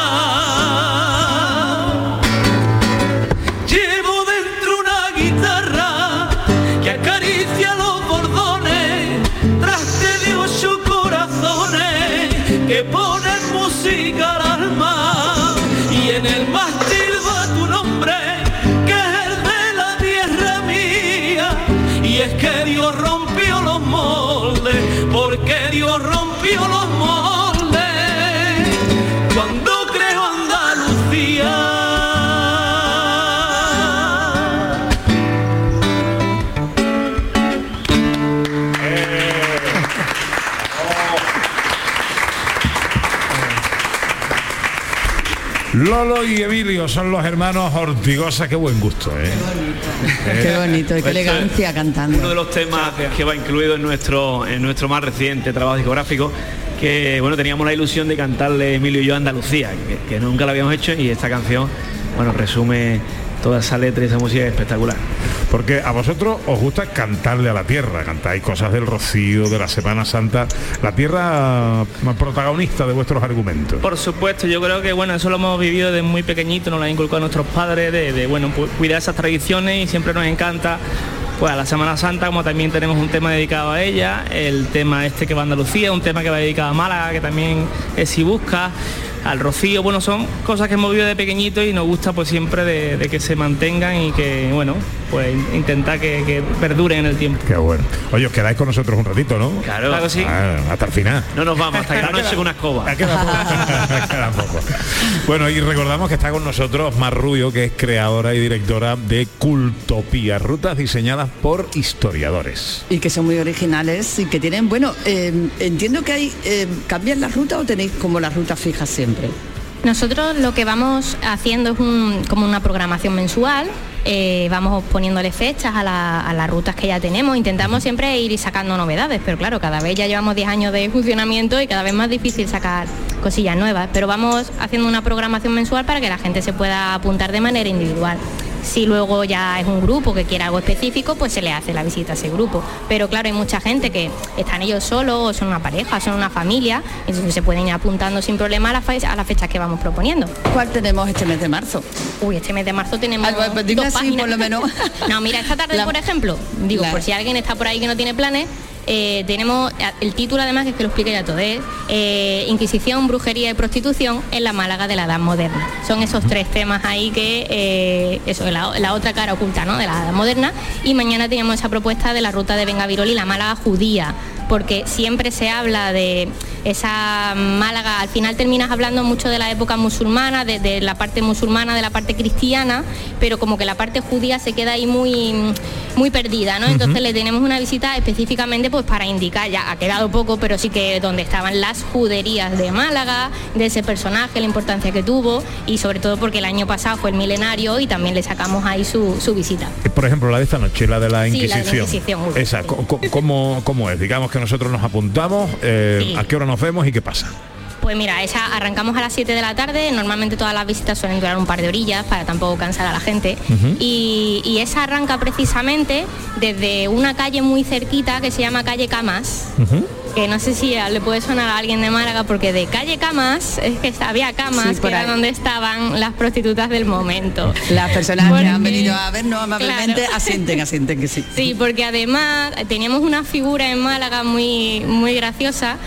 Lolo y Emilio son los hermanos Ortigosa, qué buen gusto, ¿eh? Qué bonito, y qué Pues, eh, elegancia cantando. Uno de los temas que va incluido en nuestro, en nuestro más reciente trabajo discográfico, que bueno, teníamos la ilusión de cantarle Emilio y yo a Andalucía, que, que nunca lo habíamos hecho y esta canción, bueno, resume toda esa letra y esa música espectacular. Porque a vosotros os gusta cantarle a la tierra, cantáis cosas del rocío, de la Semana Santa, la tierra más protagonista de vuestros argumentos. Por supuesto, yo creo que bueno, eso lo hemos vivido desde muy pequeñito, nos lo han inculcado nuestros padres, de, de, bueno, cuidar esas tradiciones y siempre nos encanta pues a la Semana Santa, como también tenemos un tema dedicado a ella, el tema este que va a Andalucía, un tema que va dedicado a Málaga, que también es si busca, al Rocío, bueno, son cosas que hemos vivido de pequeñito y nos gusta pues siempre de, de que se mantengan y que, bueno, pues intentar que, que perduren en el tiempo. Qué bueno. Oye, os quedáis con nosotros un ratito, ¿no? Claro, Claro que sí. Ah, hasta el final. No nos vamos hasta que noche con una escoba. Bueno, y recordamos que está con nosotros Mar Rubio, que es creadora y directora de Cultopía, rutas diseñadas por historiadores. Y que son muy originales y que tienen, bueno, eh, entiendo que hay, eh, ¿cambian la ruta o tenéis como la ruta fija siempre? Nosotros lo que vamos haciendo es un- como una programación mensual, eh, vamos poniéndole fechas a, a las rutas que ya tenemos, intentamos siempre ir sacando novedades, pero claro, cada vez ya llevamos 10 años de funcionamiento y cada vez más difícil sacar cosillas nuevas, pero vamos haciendo una programación mensual para que la gente se pueda apuntar de manera individual. Si luego ya es un grupo que quiere algo específico, pues se le hace la visita a ese grupo. Pero claro, hay mucha gente que están ellos solos, o son una pareja, son una familia, entonces se pueden ir apuntando sin problema a las, fe- a las fechas que vamos proponiendo. ¿Cuál tenemos este mes de marzo? Uy, este mes de marzo tenemos Ah, pues, pues dos así, páginas. por lo menos. no, mira, esta tarde, La- por ejemplo, digo, por si alguien está por ahí que no tiene planes, eh, tenemos el título además que es que lo explique ya todo es eh, Inquisición, brujería y prostitución en la Málaga de la Edad Moderna. Son esos tres temas ahí que eh, eso la, la otra cara oculta ¿no? de la Edad Moderna y mañana tenemos esa propuesta de la ruta de Vengavirol y la Málaga judía porque siempre se habla de esa Málaga, al final terminas hablando mucho de la época musulmana, de, de la parte musulmana, de la parte cristiana, pero como que la parte judía se queda ahí muy, muy perdida, ¿no? Entonces le tenemos una visita específicamente pues para indicar, ya ha quedado poco, pero sí que donde estaban las juderías de Málaga, de ese personaje, la importancia que tuvo y sobre todo porque el año pasado fue el milenario y también le sacamos ahí su, su visita. Eh, Por ejemplo, la de esta noche, la de la Sí, la de la Inquisición. Inquisición, Esa, ¿cómo, cómo es? Digamos que nosotros nos apuntamos, eh, Sí. ¿a qué hora nos vemos y qué pasa? Pues mira, esa arrancamos a las 7 de la tarde, normalmente todas las visitas suelen durar un par de orillas para tampoco cansar a la gente. Y, y esa arranca precisamente desde una calle muy cerquita que se llama calle Camas, que no sé si le puede sonar a alguien de Málaga porque de calle Camas es que había camas Sí, que era donde estaban las prostitutas del momento. Las personas que han venido a vernos amablemente Claro. asienten, asienten que sí. Sí, porque además teníamos una figura en Málaga muy, muy graciosa.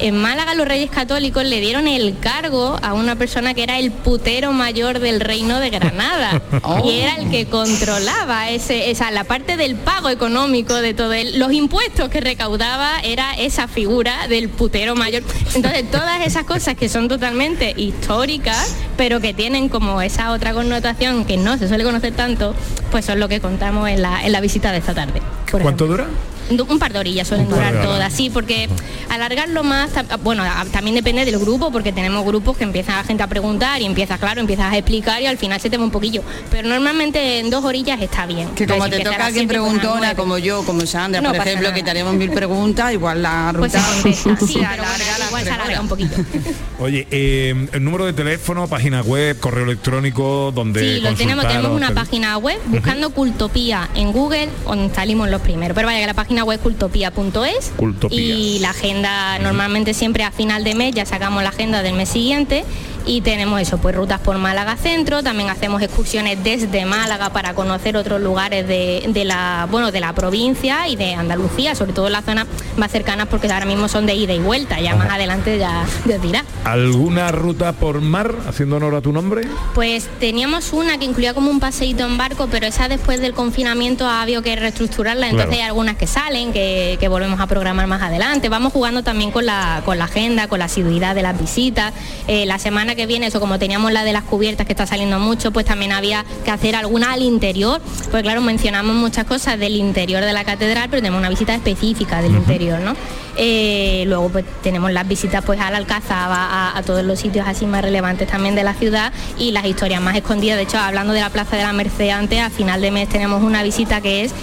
En Málaga los reyes católicos le dieron el cargo a una persona que era el putero mayor del reino de Granada Oh. y era el que controlaba ese, esa, la parte del pago económico de todo el, los impuestos que recaudaba era esa figura del putero mayor. Entonces todas esas cosas que son totalmente históricas, pero que tienen como esa otra connotación que no se suele conocer tanto, pues son lo que contamos en la, en la visita de esta tarde. ¿Cuánto dura? Un par de orillas suelen durar todas, sí, porque alargarlo más, ta- bueno, a- también depende del grupo, porque tenemos grupos que empiezan la gente a preguntar y empieza, claro, empiezas a explicar y al final se te va un poquillo. Pero normalmente en dos orillas está bien. Que como Entonces, te empieza toca alguien pues, preguntona, como yo, como Sandra, No por ejemplo, nada. que tenemos mil preguntas, igual la Pues se ruta... contesta, sí, pero bueno, igual se alarga un poquito. Oye, eh, el número de teléfono, página web, correo electrónico, donde Sí, lo tenemos, tenemos una página web buscando Cultopía en Google, donde salimos los primeros. Pero vaya que la página web cultopía.es Cultopía. y la agenda normalmente siempre a final de mes ya sacamos la agenda del mes siguiente y tenemos eso, pues rutas por Málaga Centro, también hacemos excursiones desde Málaga para conocer otros lugares de, de la bueno de la provincia y de Andalucía, sobre todo en las zonas más cercanas porque ahora mismo son de ida y vuelta, ya más adelante ya, ya os dirá. ¿Alguna ruta por mar, haciendo honor a tu nombre? Pues teníamos una que incluía como un paseíto en barco, pero esa después del confinamiento ha habido que reestructurarla, entonces Claro. hay algunas que salen, que, que volvemos a programar más adelante. Vamos jugando también con la, con la agenda, con la asiduidad de las visitas. Eh, la semana que viene, eso como teníamos la de las cubiertas que está saliendo mucho, pues también había que hacer alguna al interior, pues claro, mencionamos muchas cosas del interior de la catedral, pero tenemos una visita específica del interior, ¿no? Eh, luego pues tenemos las visitas pues a la Alcazaba, a, a todos los sitios así más relevantes también de la ciudad y las historias más escondidas. De hecho, hablando de la Plaza de la Merced antes, a final de mes tenemos una visita que es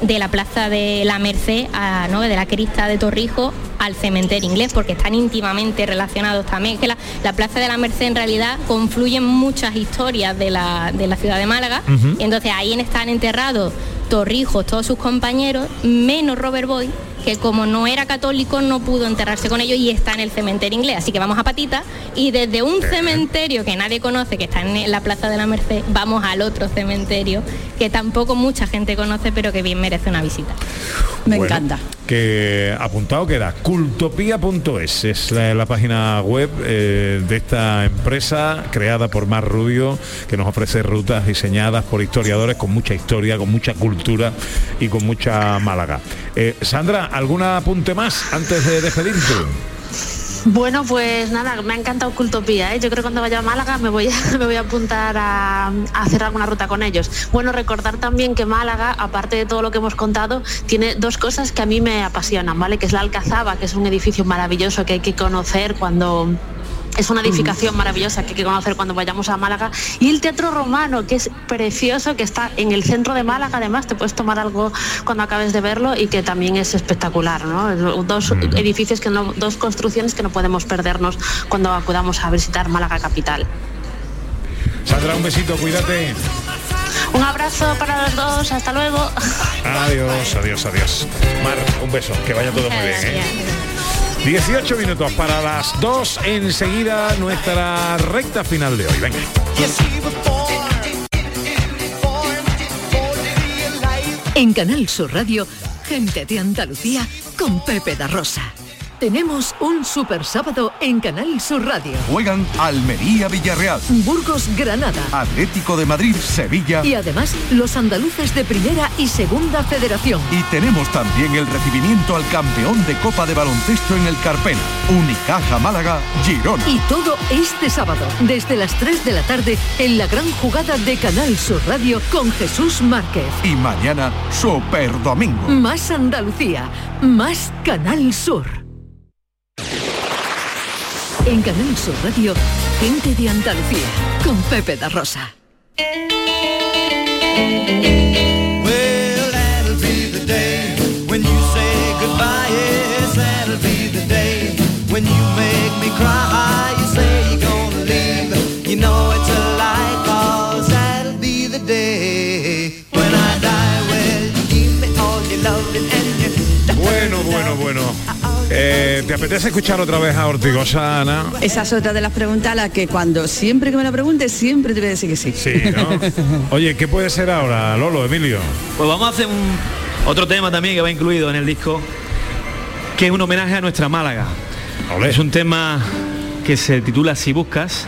de la Plaza de la Merced, a, ¿no? de la Crista de Torrijos al cementerio inglés, porque están íntimamente relacionados también. Que la, la Plaza de la Merced en realidad confluyen muchas historias de la, de la ciudad de Málaga. Y entonces ahí están enterrados Torrijos, todos sus compañeros, menos Robert Boy, que como no era católico no pudo enterrarse con ellos y está en el cementerio inglés. Así que vamos a patita y desde un cementerio que nadie conoce, que está en la Plaza de la Merced, vamos al otro cementerio que tampoco mucha gente conoce, pero que bien merece una visita. Me Bueno, encanta. Que apuntado queda, cultopía.es es la, página web eh, de esta empresa creada por Mar Rubio, que nos ofrece rutas diseñadas por historiadores con mucha historia, con mucha cultura y con mucha Málaga. Eh, Sandra, ¿algún apunte más antes de despedirte? Bueno, pues nada, me ha encantado Cultopía. ¿eh? Yo creo que cuando vaya a Málaga me voy a, me voy a apuntar a, a hacer alguna ruta con ellos. Bueno, recordar también que Málaga, aparte de todo lo que hemos contado, tiene dos cosas que a mí me apasionan, ¿vale? Que es la Alcazaba, que es un edificio maravilloso que hay que conocer cuando es una edificación maravillosa que hay que conocer cuando vayamos a Málaga. Y el Teatro Romano, que es precioso, que está en el centro de Málaga, además te puedes tomar algo cuando acabes de verlo y que también es espectacular. ¿no? Dos edificios, que no, dos construcciones que no podemos perdernos cuando acudamos a visitar Málaga capital. Sandra, un besito, cuídate. Un abrazo para los dos, hasta luego. Adiós, adiós, adiós. Mar, un beso, que vaya todo muy bien. ¿eh? 18 minutos para las 2, enseguida nuestra recta final de hoy. Venga. En Canal Sur Radio, gente de Andalucía con Pepe da Rosa. Tenemos un super sábado en Canal Sur Radio. Juegan Almería Villarreal, Burgos Granada. Atlético de Madrid Sevilla Y además, los andaluces de Primera y Segunda Federación. y tenemos también el recibimiento al campeón de Copa de Baloncesto en el Carpena, Unicaja Málaga Girona. Y todo este sábado, desde las 3 de la tarde, en la gran jugada de Canal Sur Radio con Jesús Márquez. Y mañana Super Domingo. Más Andalucía, más Canal Sur. En Canal Sur Radio, gente de Andalucía, con Pepe da Rosa. Well, that'll be the day when you say goodbye. Yes, that'll be the day when you make me cry. You say you're gonna leave. You know it's a lie, cause that'll be the day when I die. Well, you give me all your loving and you. Bueno, bueno, bueno. Eh, ¿Te apetece escuchar otra vez a Ortigosa, Ana? Esa es otra de las preguntas a las que cuando siempre que me la preguntes, siempre te voy a decir que sí. Sí, ¿no? Oye, ¿qué puede ser ahora, Lolo, Emilio? Pues vamos a hacer un, otro tema también que va incluido en el disco, que es un homenaje a nuestra Málaga. Es un tema que se titula Si buscas.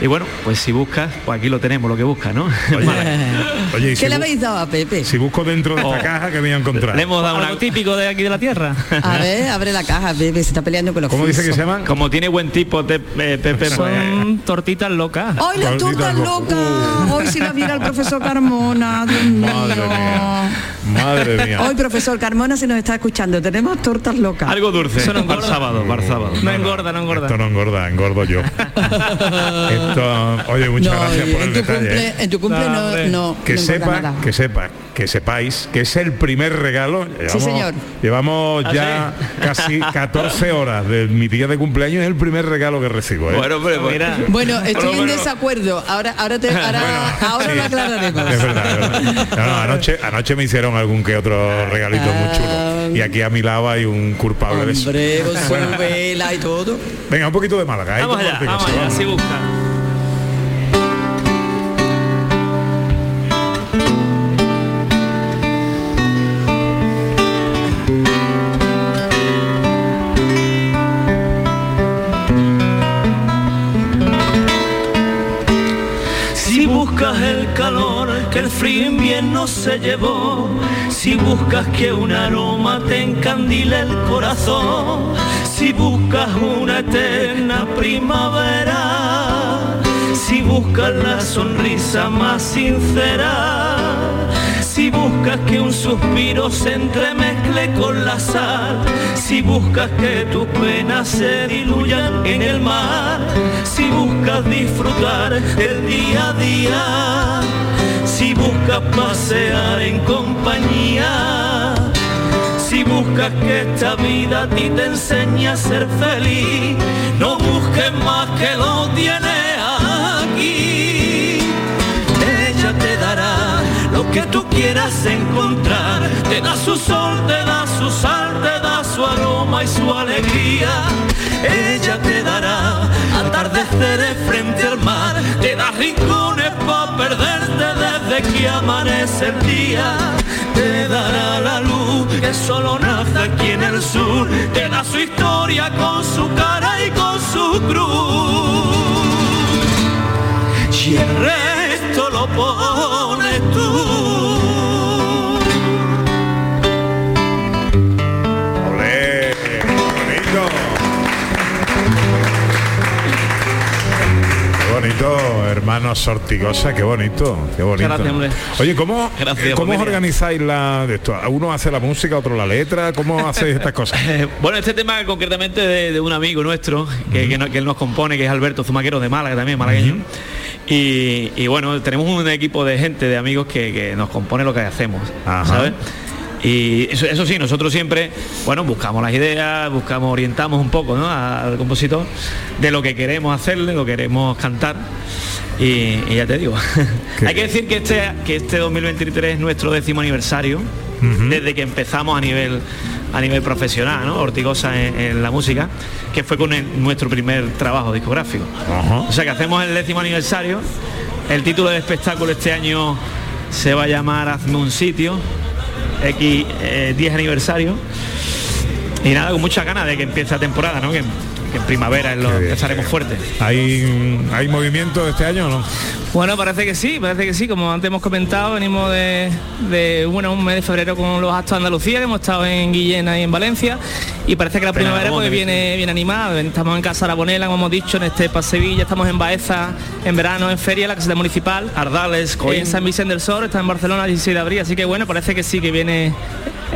Y bueno, pues si buscas, pues aquí lo tenemos, lo que buscas, ¿no? Oye, ¿y ¿Qué si, le habéis dado a Pepe? si busco dentro de esta Oh. caja, que voy a encontrar? Le hemos dado algo típico de aquí de la tierra. A ver, abre la caja, Pepe, se está peleando con los ¿Cómo dice que se llaman? Como tiene buen tipo de eh, Pepe, pues, Son tortitas locas. ¡Ay, las tortas locas! Hoy si la viera el profesor Carmona, Dios Madre mía. Madre mía. Hoy, profesor Carmona, si nos está escuchando, tenemos tortas locas. algo dulce. Eso no para engorda. sábado, para sábado. No engorda, no engorda. Esto no engorda, engordo yo. Esto, oye, muchas No, gracias por en el tu detalle. cumple, ¿eh? en tu cumple No, no, hombre. no, que no sepa, nada. que sepa, que sepáis que es el primer regalo. Llevamos, señor. Llevamos ¿Ah, ya casi 14 horas de mi día de cumpleaños, es el primer regalo que recibo. ¿eh? Bueno, hombre, pues, Mira. Bueno, estoy Bueno, en bueno. desacuerdo. Ahora, ahora, te, ahora, ahora Sí. lo aclararemos. Es verdad, es verdad. No, no, anoche, anoche me hicieron algún que otro regalito muy chulo. Y aquí a mi lado hay un culpable de eso. Hombre, con su Bueno, vela y todo. venga, un poquito de Málaga. ¿eh? Vamos Como allá, Ortigosa, vamos allá, vamos. si busca. Invierno se llevó, si buscas que un aroma te encandile el corazón, si buscas una eterna primavera, si buscas la sonrisa más sincera, si buscas que un suspiro se entremezcle con la sal, si buscas que tus penas se diluyan en el mar, si buscas disfrutar el día a día, pasear en compañía, si buscas que esta vida a ti te enseñe a ser feliz, no busques más que lo tienes aquí. Ella te dará lo que tú quieras encontrar. Te da su sol, te da su sal, te da su aroma y su alegría. Ella te dará atardeceres frente al mar. Te da rincones para perderte desde que amanece el día. Te dará la luz que solo nace aquí en el sur. Te da su historia con su cara y con su cruz y el resto lo pones tú. Bonito, hermano Sortigosa, qué bonito, qué bonito. Gracias. Oye, ¿cómo, Gracias, ¿cómo os organizáis la de esto? ¿Uno hace la música, otro la letra? ¿Cómo hacéis estas cosas? Eh, bueno, este tema concretamente de, de un amigo nuestro que, que, no- que él nos compone, que es Alberto Zumaquero de Málaga también, malagueño. y, y bueno, tenemos un equipo de gente, de amigos que, que nos compone lo que hacemos, Ajá. ¿sabes? Y eso, eso sí, nosotros siempre, bueno, buscamos las ideas, buscamos, orientamos un poco ¿no? al compositor de lo que queremos hacerle, lo que queremos cantar. Y, y ya te digo, hay que decir que este, que este 2023 es nuestro décimo aniversario, desde que empezamos a nivel a nivel profesional, ¿no? Ortigosa en, en la música, que fue con el- nuestro primer trabajo discográfico. O sea que hacemos el décimo aniversario. El título del espectáculo este año se va a llamar Hazme un sitio, X eh, 10 aniversario. Y nada, con muchas ganas de que empiece la temporada, ¿no? Que, que en primavera es lo, empezaremos fuerte. ¿Hay, ¿Hay movimiento este año o no? Bueno, parece que sí, parece que sí. Como antes hemos comentado, venimos de, de, bueno, un mes de febrero con los actos de Andalucía, que hemos estado en Guillena y en Valencia, y parece que la primavera ¿cómo pues viene bien animada. Estamos en Casa Arabonela, como hemos dicho, en Estepa, Sevilla, estamos en Baeza en verano, en Feria, la caseta municipal, Ardales, Coín. en San Vicente del Sol, está en Barcelona el 16 de abril, así que bueno, parece que sí, que viene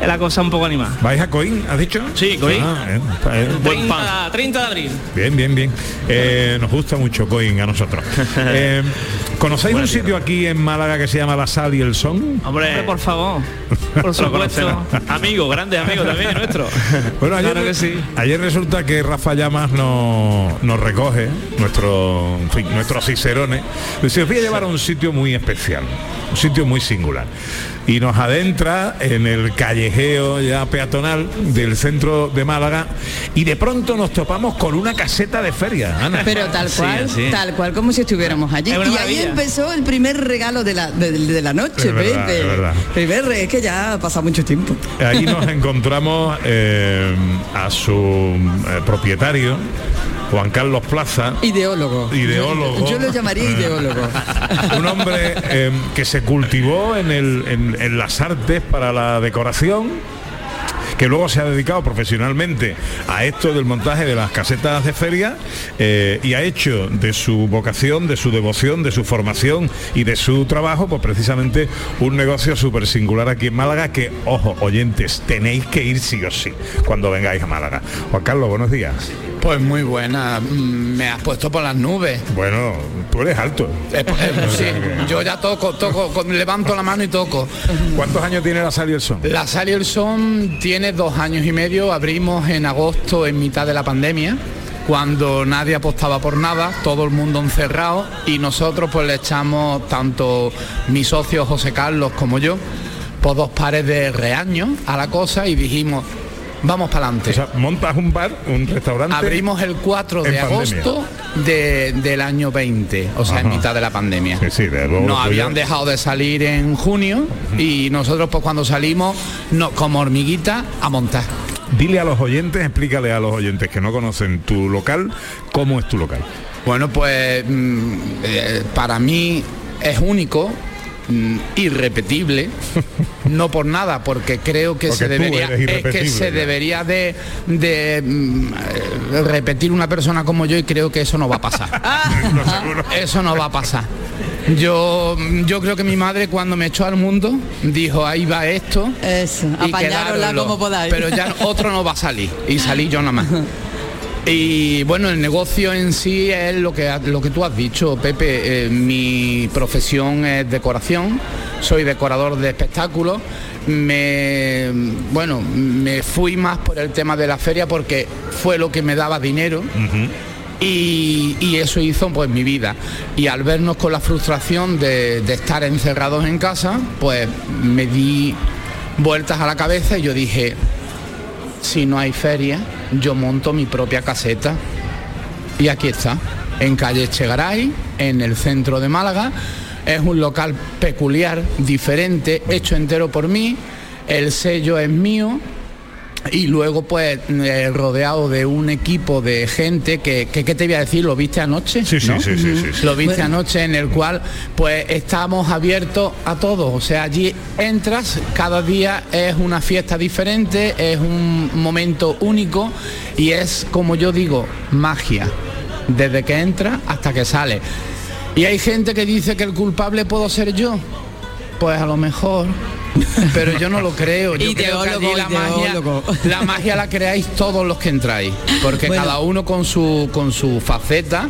la cosa un poco animada. ¿Vais a Coín, has dicho? Sí, Coín. Ah, eh, eh, 30, 30 de abril. Bien, bien, bien. Eh, nos gusta mucho Coín a nosotros. Eh, ¿Conocéis un sitio aquí en Málaga que se llama La Sal y el Son? Hombre, por favor. Por supuesto. Amigo, grande amigo también nuestro. Bueno, ayer, Claro que sí. ayer resulta que Rafa Llamas nos, nos recoge, nuestro, en fin, nuestro Cicerone. Dice, os voy a llevar a un sitio muy especial, un sitio muy singular. Y nos adentra en el callejeo ya peatonal del centro de Málaga y de pronto nos topamos con una caseta de feria, Ana. Pero tal Sí, cual, tal cual como si estuviéramos allí. Es Y una ahí maravilla. empezó el primer regalo de la, de, de la noche, Es verdad, Pepe. es verdad. Primer re- es que ya ha pasado mucho tiempo. Ahí nos encontramos eh, a su eh, propietario, Juan Carlos Plaza. Ideólogo. Ideólogo. Yo lo llamaría ideólogo. un hombre eh, que se cultivó en, el- en- en las artes para la decoración que luego se ha dedicado profesionalmente a esto del montaje de las casetas de feria eh, y ha hecho de su vocación, de su devoción, de su formación y de su trabajo, pues precisamente un negocio súper singular aquí en Málaga que, ojo, oyentes, tenéis que ir sí o sí cuando vengáis a Málaga. Juan Carlos, buenos días. Pues muy buena, mm, me has puesto por las nubes. Bueno, tú eres alto. Eh, pues, eh, sí, yo ya toco, toco, con- levanto la mano y toco. ¿Cuántos años tiene la Sal y el Son? La Sal y el Son tiene dos años y medio, abrimos en agosto en mitad de la pandemia cuando nadie apostaba por nada, todo el mundo encerrado y nosotros pues le echamos tanto mi socio José Carlos como yo por dos pares de reaños a la cosa y dijimos vamos para adelante. O sea, montas un bar, un restaurante. Abrimos el 4 de agosto de- del año 20, o sea, en mitad de la pandemia. Sí, sí, de luego Nos tuyo. habían dejado de salir en junio y nosotros pues cuando salimos, no, como hormiguita, a montar. Dile a los oyentes, explícale a los oyentes que no conocen tu local, cómo es tu local. Bueno, pues mm, eh, para mí es único, mm, irrepetible, no por nada, porque creo que Porque se debería, es que se ya. debería de, de, mm, eh, repetir una persona como yo y creo que eso no va a pasar. Eso no va a pasar. Yo, yo creo que mi madre cuando me echó al mundo dijo ahí va esto. Eso, y como podáis. Pero ya otro no va a salir. Y salí yo nada más. Y bueno, el negocio en sí es lo que, lo que tú has dicho, Pepe. Eh, mi profesión es decoración, soy decorador de espectáculos. Me, bueno, me fui más por el tema de la feria porque fue lo que me daba dinero. Y, y eso hizo pues mi vida. Y al vernos con la frustración de, de estar encerrados en casa, pues me di vueltas a la cabeza y yo dije, si no hay feria, yo monto mi propia caseta. Y aquí está, en calle Chegaray, en el centro de Málaga. Es un local peculiar, diferente, hecho entero por mí. El sello es mío. Y luego pues eh, rodeado de un equipo de gente que, que, ¿qué te voy a decir? ¿Lo viste anoche? Sí, sí, ¿no? sí, sí, sí, sí. Lo viste Bueno. anoche en el cual pues estamos abiertos a todo. O sea, allí entras, cada día es una fiesta diferente, es un momento único y es, como yo digo, magia. Desde que entra hasta que sale. Y hay gente que dice que el culpable puedo ser yo. Pues a lo mejor Pero yo no lo creo. Yo creo que allí Ideólogo, la magia, la magia la creáis todos los que entráis. Porque Bueno. cada uno con su con su faceta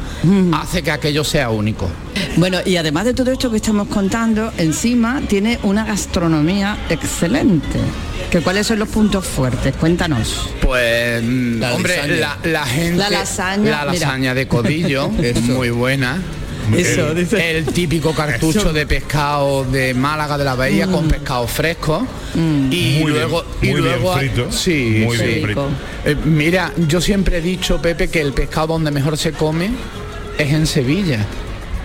hace que aquello sea único. Bueno, y además de todo esto que estamos contando, encima tiene una gastronomía excelente. ¿Que ¿Cuáles son los puntos fuertes? Cuéntanos. Pues, mm, La hombre, la, la gente... La lasaña, La mira. de codillo, es muy buena. Eso, el, dice. el típico cartucho de pescado de Málaga de la Bahía con pescado fresco y Muy bien, luego y muy luego frito. sí, Muy bien sí. frito. Eh, mira yo siempre he dicho Pepe que el pescado donde mejor se come es en Sevilla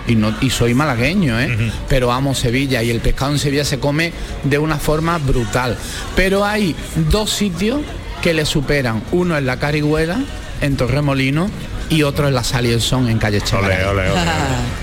y no y soy malagueño ¿eh? pero amo Sevilla y el pescado en Sevilla se come de una forma brutal pero hay dos sitios que le superan uno es la Carihuela en Torremolino y otro es la Sal y el Son en calle Echegaray. Ole, ole, ole.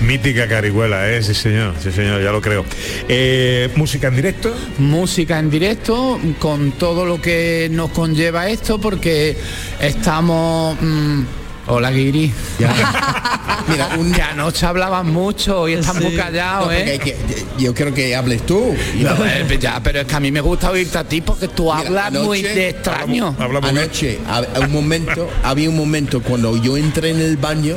Mítica carihuela, ¿eh? Sí, señor, sí, señor, ya lo creo. Eh, ¿Música en directo? música en directo con todo lo que nos conlleva esto porque estamos mm, hola Guiri. Mira, un... que anoche hablaban mucho y están muy No, callados porque ¿eh? que- yo creo que hables tú. No, eh, ya, pero es que a mí me gusta oírte a ti porque tú hablas muy anoche- de extraño. Anoche, a- a un momento, había un momento cuando yo entré en el baño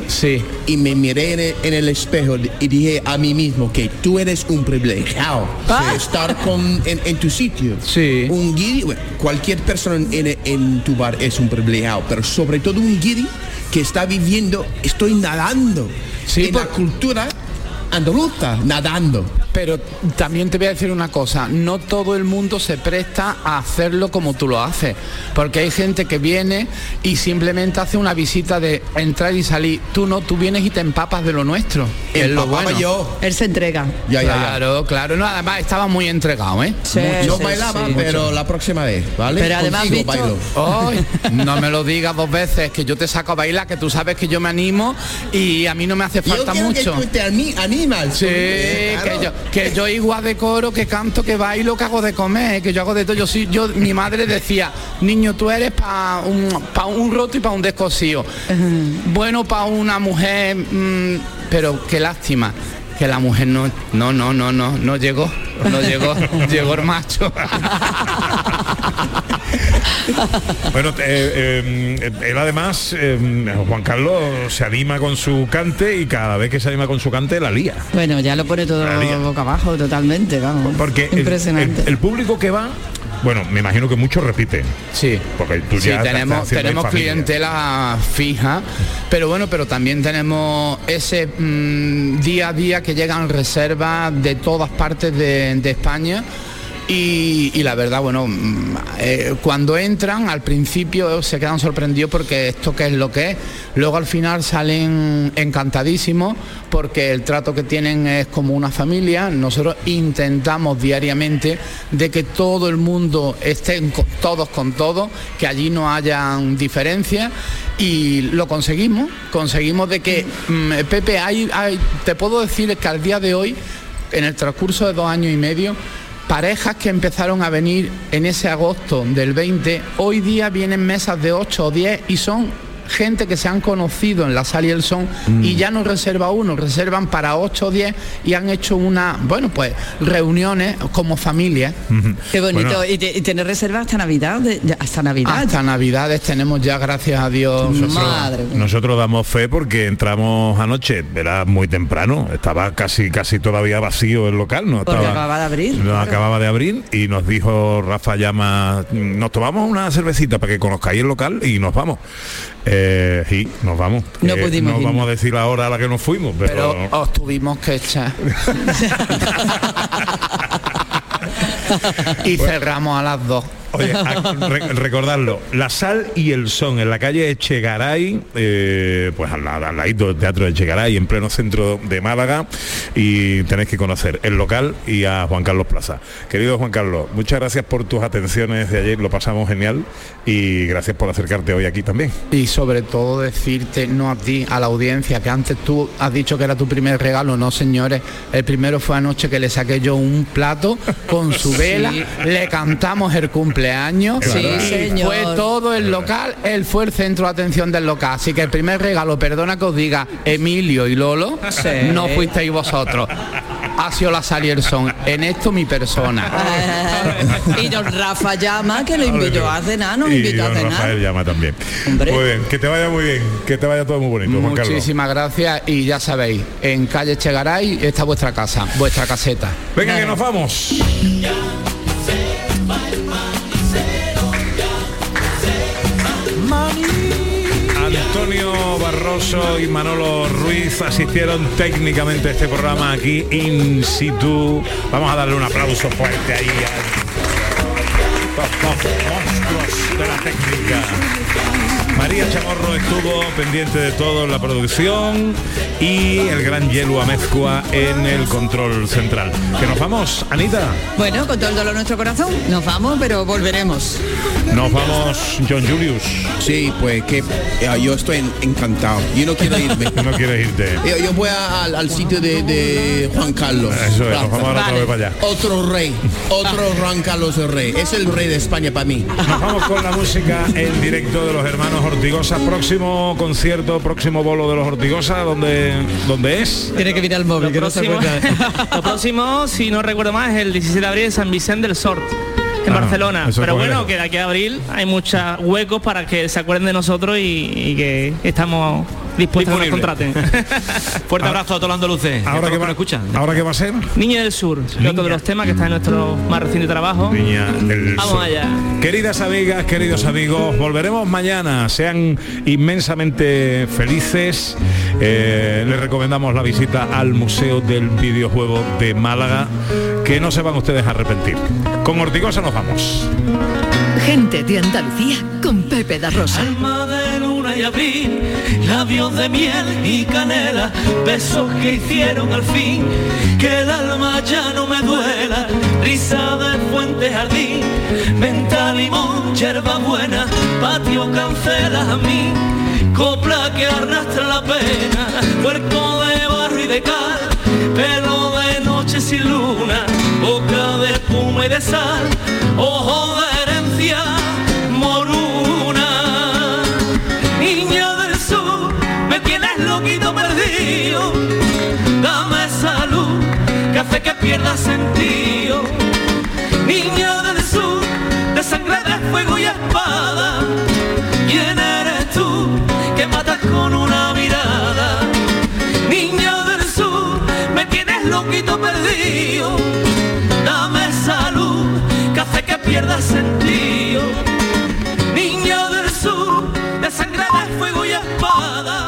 y me miré en el, en el espejo y dije a mí mismo que tú eres un privilegiado de estar con, en, en tu sitio. Un guiri, bueno, cualquier persona en, en tu bar es un privilegiado, pero sobre todo un guiri que está viviendo, estoy nadando en la cultura andaluza, nadando. Pero también te voy a decir una cosa, no todo el mundo se presta a hacerlo como tú lo haces, porque hay gente que viene y simplemente hace una visita de entrar y salir. Tú no, tú vienes y te empapas de lo nuestro. Es lo bueno. yo. Él se entrega. claro, claro. No, además estaba muy entregado, ¿eh? yo bailaba, pero la próxima vez, ¿vale? Pero además, Contigo bailo. No me lo digas dos veces, que yo te saco a bailar, que tú sabes que yo me animo y a mí no me hace Yo falta quiero que mucho. tú te ani- animas. Sí, Claro. que yo, que yo igual decoro, que canto, que bailo, que hago de comer, que yo hago de todo. Yo sí, yo, mi madre decía, niño, tú eres para un, pa un roto y para un descosío. Bueno, para una mujer, mm, pero qué lástima. Que la mujer no, no, no, no, no, no llegó, no llegó, llegó el macho. Bueno, eh, eh, él además, eh, Juan Carlos, se anima con su cante y cada vez que se anima con su cante la lía. Bueno, ya lo pone todo boca abajo totalmente, vamos. Porque Impresionante. El, el público que va, bueno, me imagino que muchos repiten. Sí. Porque tú Sí, ya estás tenemos, tenemos clientela fija, pero bueno, pero también tenemos ese mm, día a día que llegan reservas de todas partes de, de España. Y, la verdad, bueno, mm, eh, cuando entran al principio se quedan sorprendidos porque esto qué es lo que es. Luego al final salen encantadísimos porque el trato que tienen es como una familia. Nosotros intentamos diariamente de que todo el mundo estén co- todos con todos, que allí no hayan diferencias y lo conseguimos. Conseguimos de que, mm, Pepe, hay, hay- te puedo decir que al día de hoy, en el transcurso de dos años y medio, parejas que empezaron a venir en ese agosto del 20, hoy día vienen mesas de 8 o 10 y son gente que se han conocido en la sala y el son y ya no reserva uno, reservan para 8 o 10 y han hecho una, bueno, pues reuniones como familia. Qué bonito. y, te- y tener reserva hasta Navidad, de- hasta Navidad. Hasta Navidades tenemos ya, gracias a Dios. Madre mía. Nosotros damos fe porque entramos anoche, era muy temprano, estaba casi casi todavía vacío el local, no Porque estaba, acababa de abrir. no claro. acababa de abrir y nos dijo Rafa Llama, nos tomamos una cervecita para que conozcáis el local y nos vamos. Eh, sí, nos vamos. No Eh, pudimos no vamos a decir la hora a la que nos fuimos, pero, Pero os tuvimos que echar. y cerramos a las dos. Oye, a- re- recordarlo, la sal y el son en la calle Echegaray, eh, pues al, lado- al ladito del Teatro de Echegaray, en pleno centro de Málaga, y tenéis que conocer el local y a Juan Carlos Plaza. Querido Juan Carlos, muchas gracias por tus atenciones de ayer, lo pasamos genial, y gracias por acercarte hoy aquí también. Y sobre todo decirte, no a ti, a la audiencia, que antes tú has dicho que era tu primer regalo, no señores, el primero fue anoche que le saqué yo un plato con su vela, Sí. le cantamos el cumpleaños Sí, y señor. fue todo el local, él fue el centro de atención del local, así que el primer regalo, perdona que os diga, Emilio y Lolo, Sí. no fuisteis vosotros. ha sido la Salierson. En esto mi persona. y don Rafa llama que lo invitó a cenar, nos Y invitó a don cenar. Rafael llama también. Hombre. Muy bien, que te vaya muy bien, que te vaya todo muy bonito. Muchísimas gracias y ya sabéis, en calle Chegaray está vuestra casa, vuestra caseta. Venga, que nos vamos. Antonio Barroso y Manolo Ruiz asistieron técnicamente a este programa aquí in situ. Vamos a darle un aplauso fuerte ahí a monstruos de la técnica. María Chamorro estuvo pendiente de todo en la producción y el gran Yelu Amezcua en el control central. Que nos vamos, Anita. Bueno, con todo el dolor nuestro corazón, nos vamos, pero volveremos. Nos vamos, John Julius. Sí, pues que eh, yo estoy en- encantado. Yo no quiero irme. no quieres irte. Yo, yo voy a- al, al sitio de, de Juan Carlos. Eso es, nos vamos ahora otra vez para allá. Otro rey, otro Juan Carlos el rey. Es el rey de España para mí. Nos vamos con la música en directo de los hermanos Ortigosa. Próximo concierto, próximo bolo de los Ortigosa, ¿dónde, dónde es? Tiene que mirar el móvil, Lo que no se próximo, lo próximo, si no recuerdo más, es el 16 de abril en San Vicente del Sort. En Ah, Barcelona. Pero bueno, que de aquí a abril hay muchos huecos para que se acuerden de nosotros y, y que estamos dispuestos a que nos Disponible. contraten. Fuerte abrazo a todos los andaluces. Ahora que, va, escuchan. ¿Ahora qué va a ser? Niña del Sur, que otro de los temas que está en nuestro más reciente trabajo. Niña del Vamos Sur. allá. Queridas amigas, queridos amigos, volveremos mañana. Sean inmensamente felices. Eh, les recomendamos la visita al Museo del Videojuego de Málaga, que no se van ustedes a arrepentir. Con Ortigosa nos vamos. Gente de Andalucía con Pepe da Rosa. Alma de luna y abril, labios de miel y canela, besos que hicieron al fin que el alma ya no me duela, risa de fuente jardín, menta, limón, yerba buena, patio cancela a mí, copla que arrastra la pena, cuerpo de barro y de cal, pelo de noche sin luna, boca de espuma y de sal, ojo de herencia Dame esa luz que hace que pierda sentido. Niño del sur, de sangre, de fuego y espada. ¿Quién eres tú que matas con una mirada? Niño del sur, me tienes loquito perdido. Dame esa luz que hace que pierda sentido. Niño del sur, de sangre, de fuego y espada.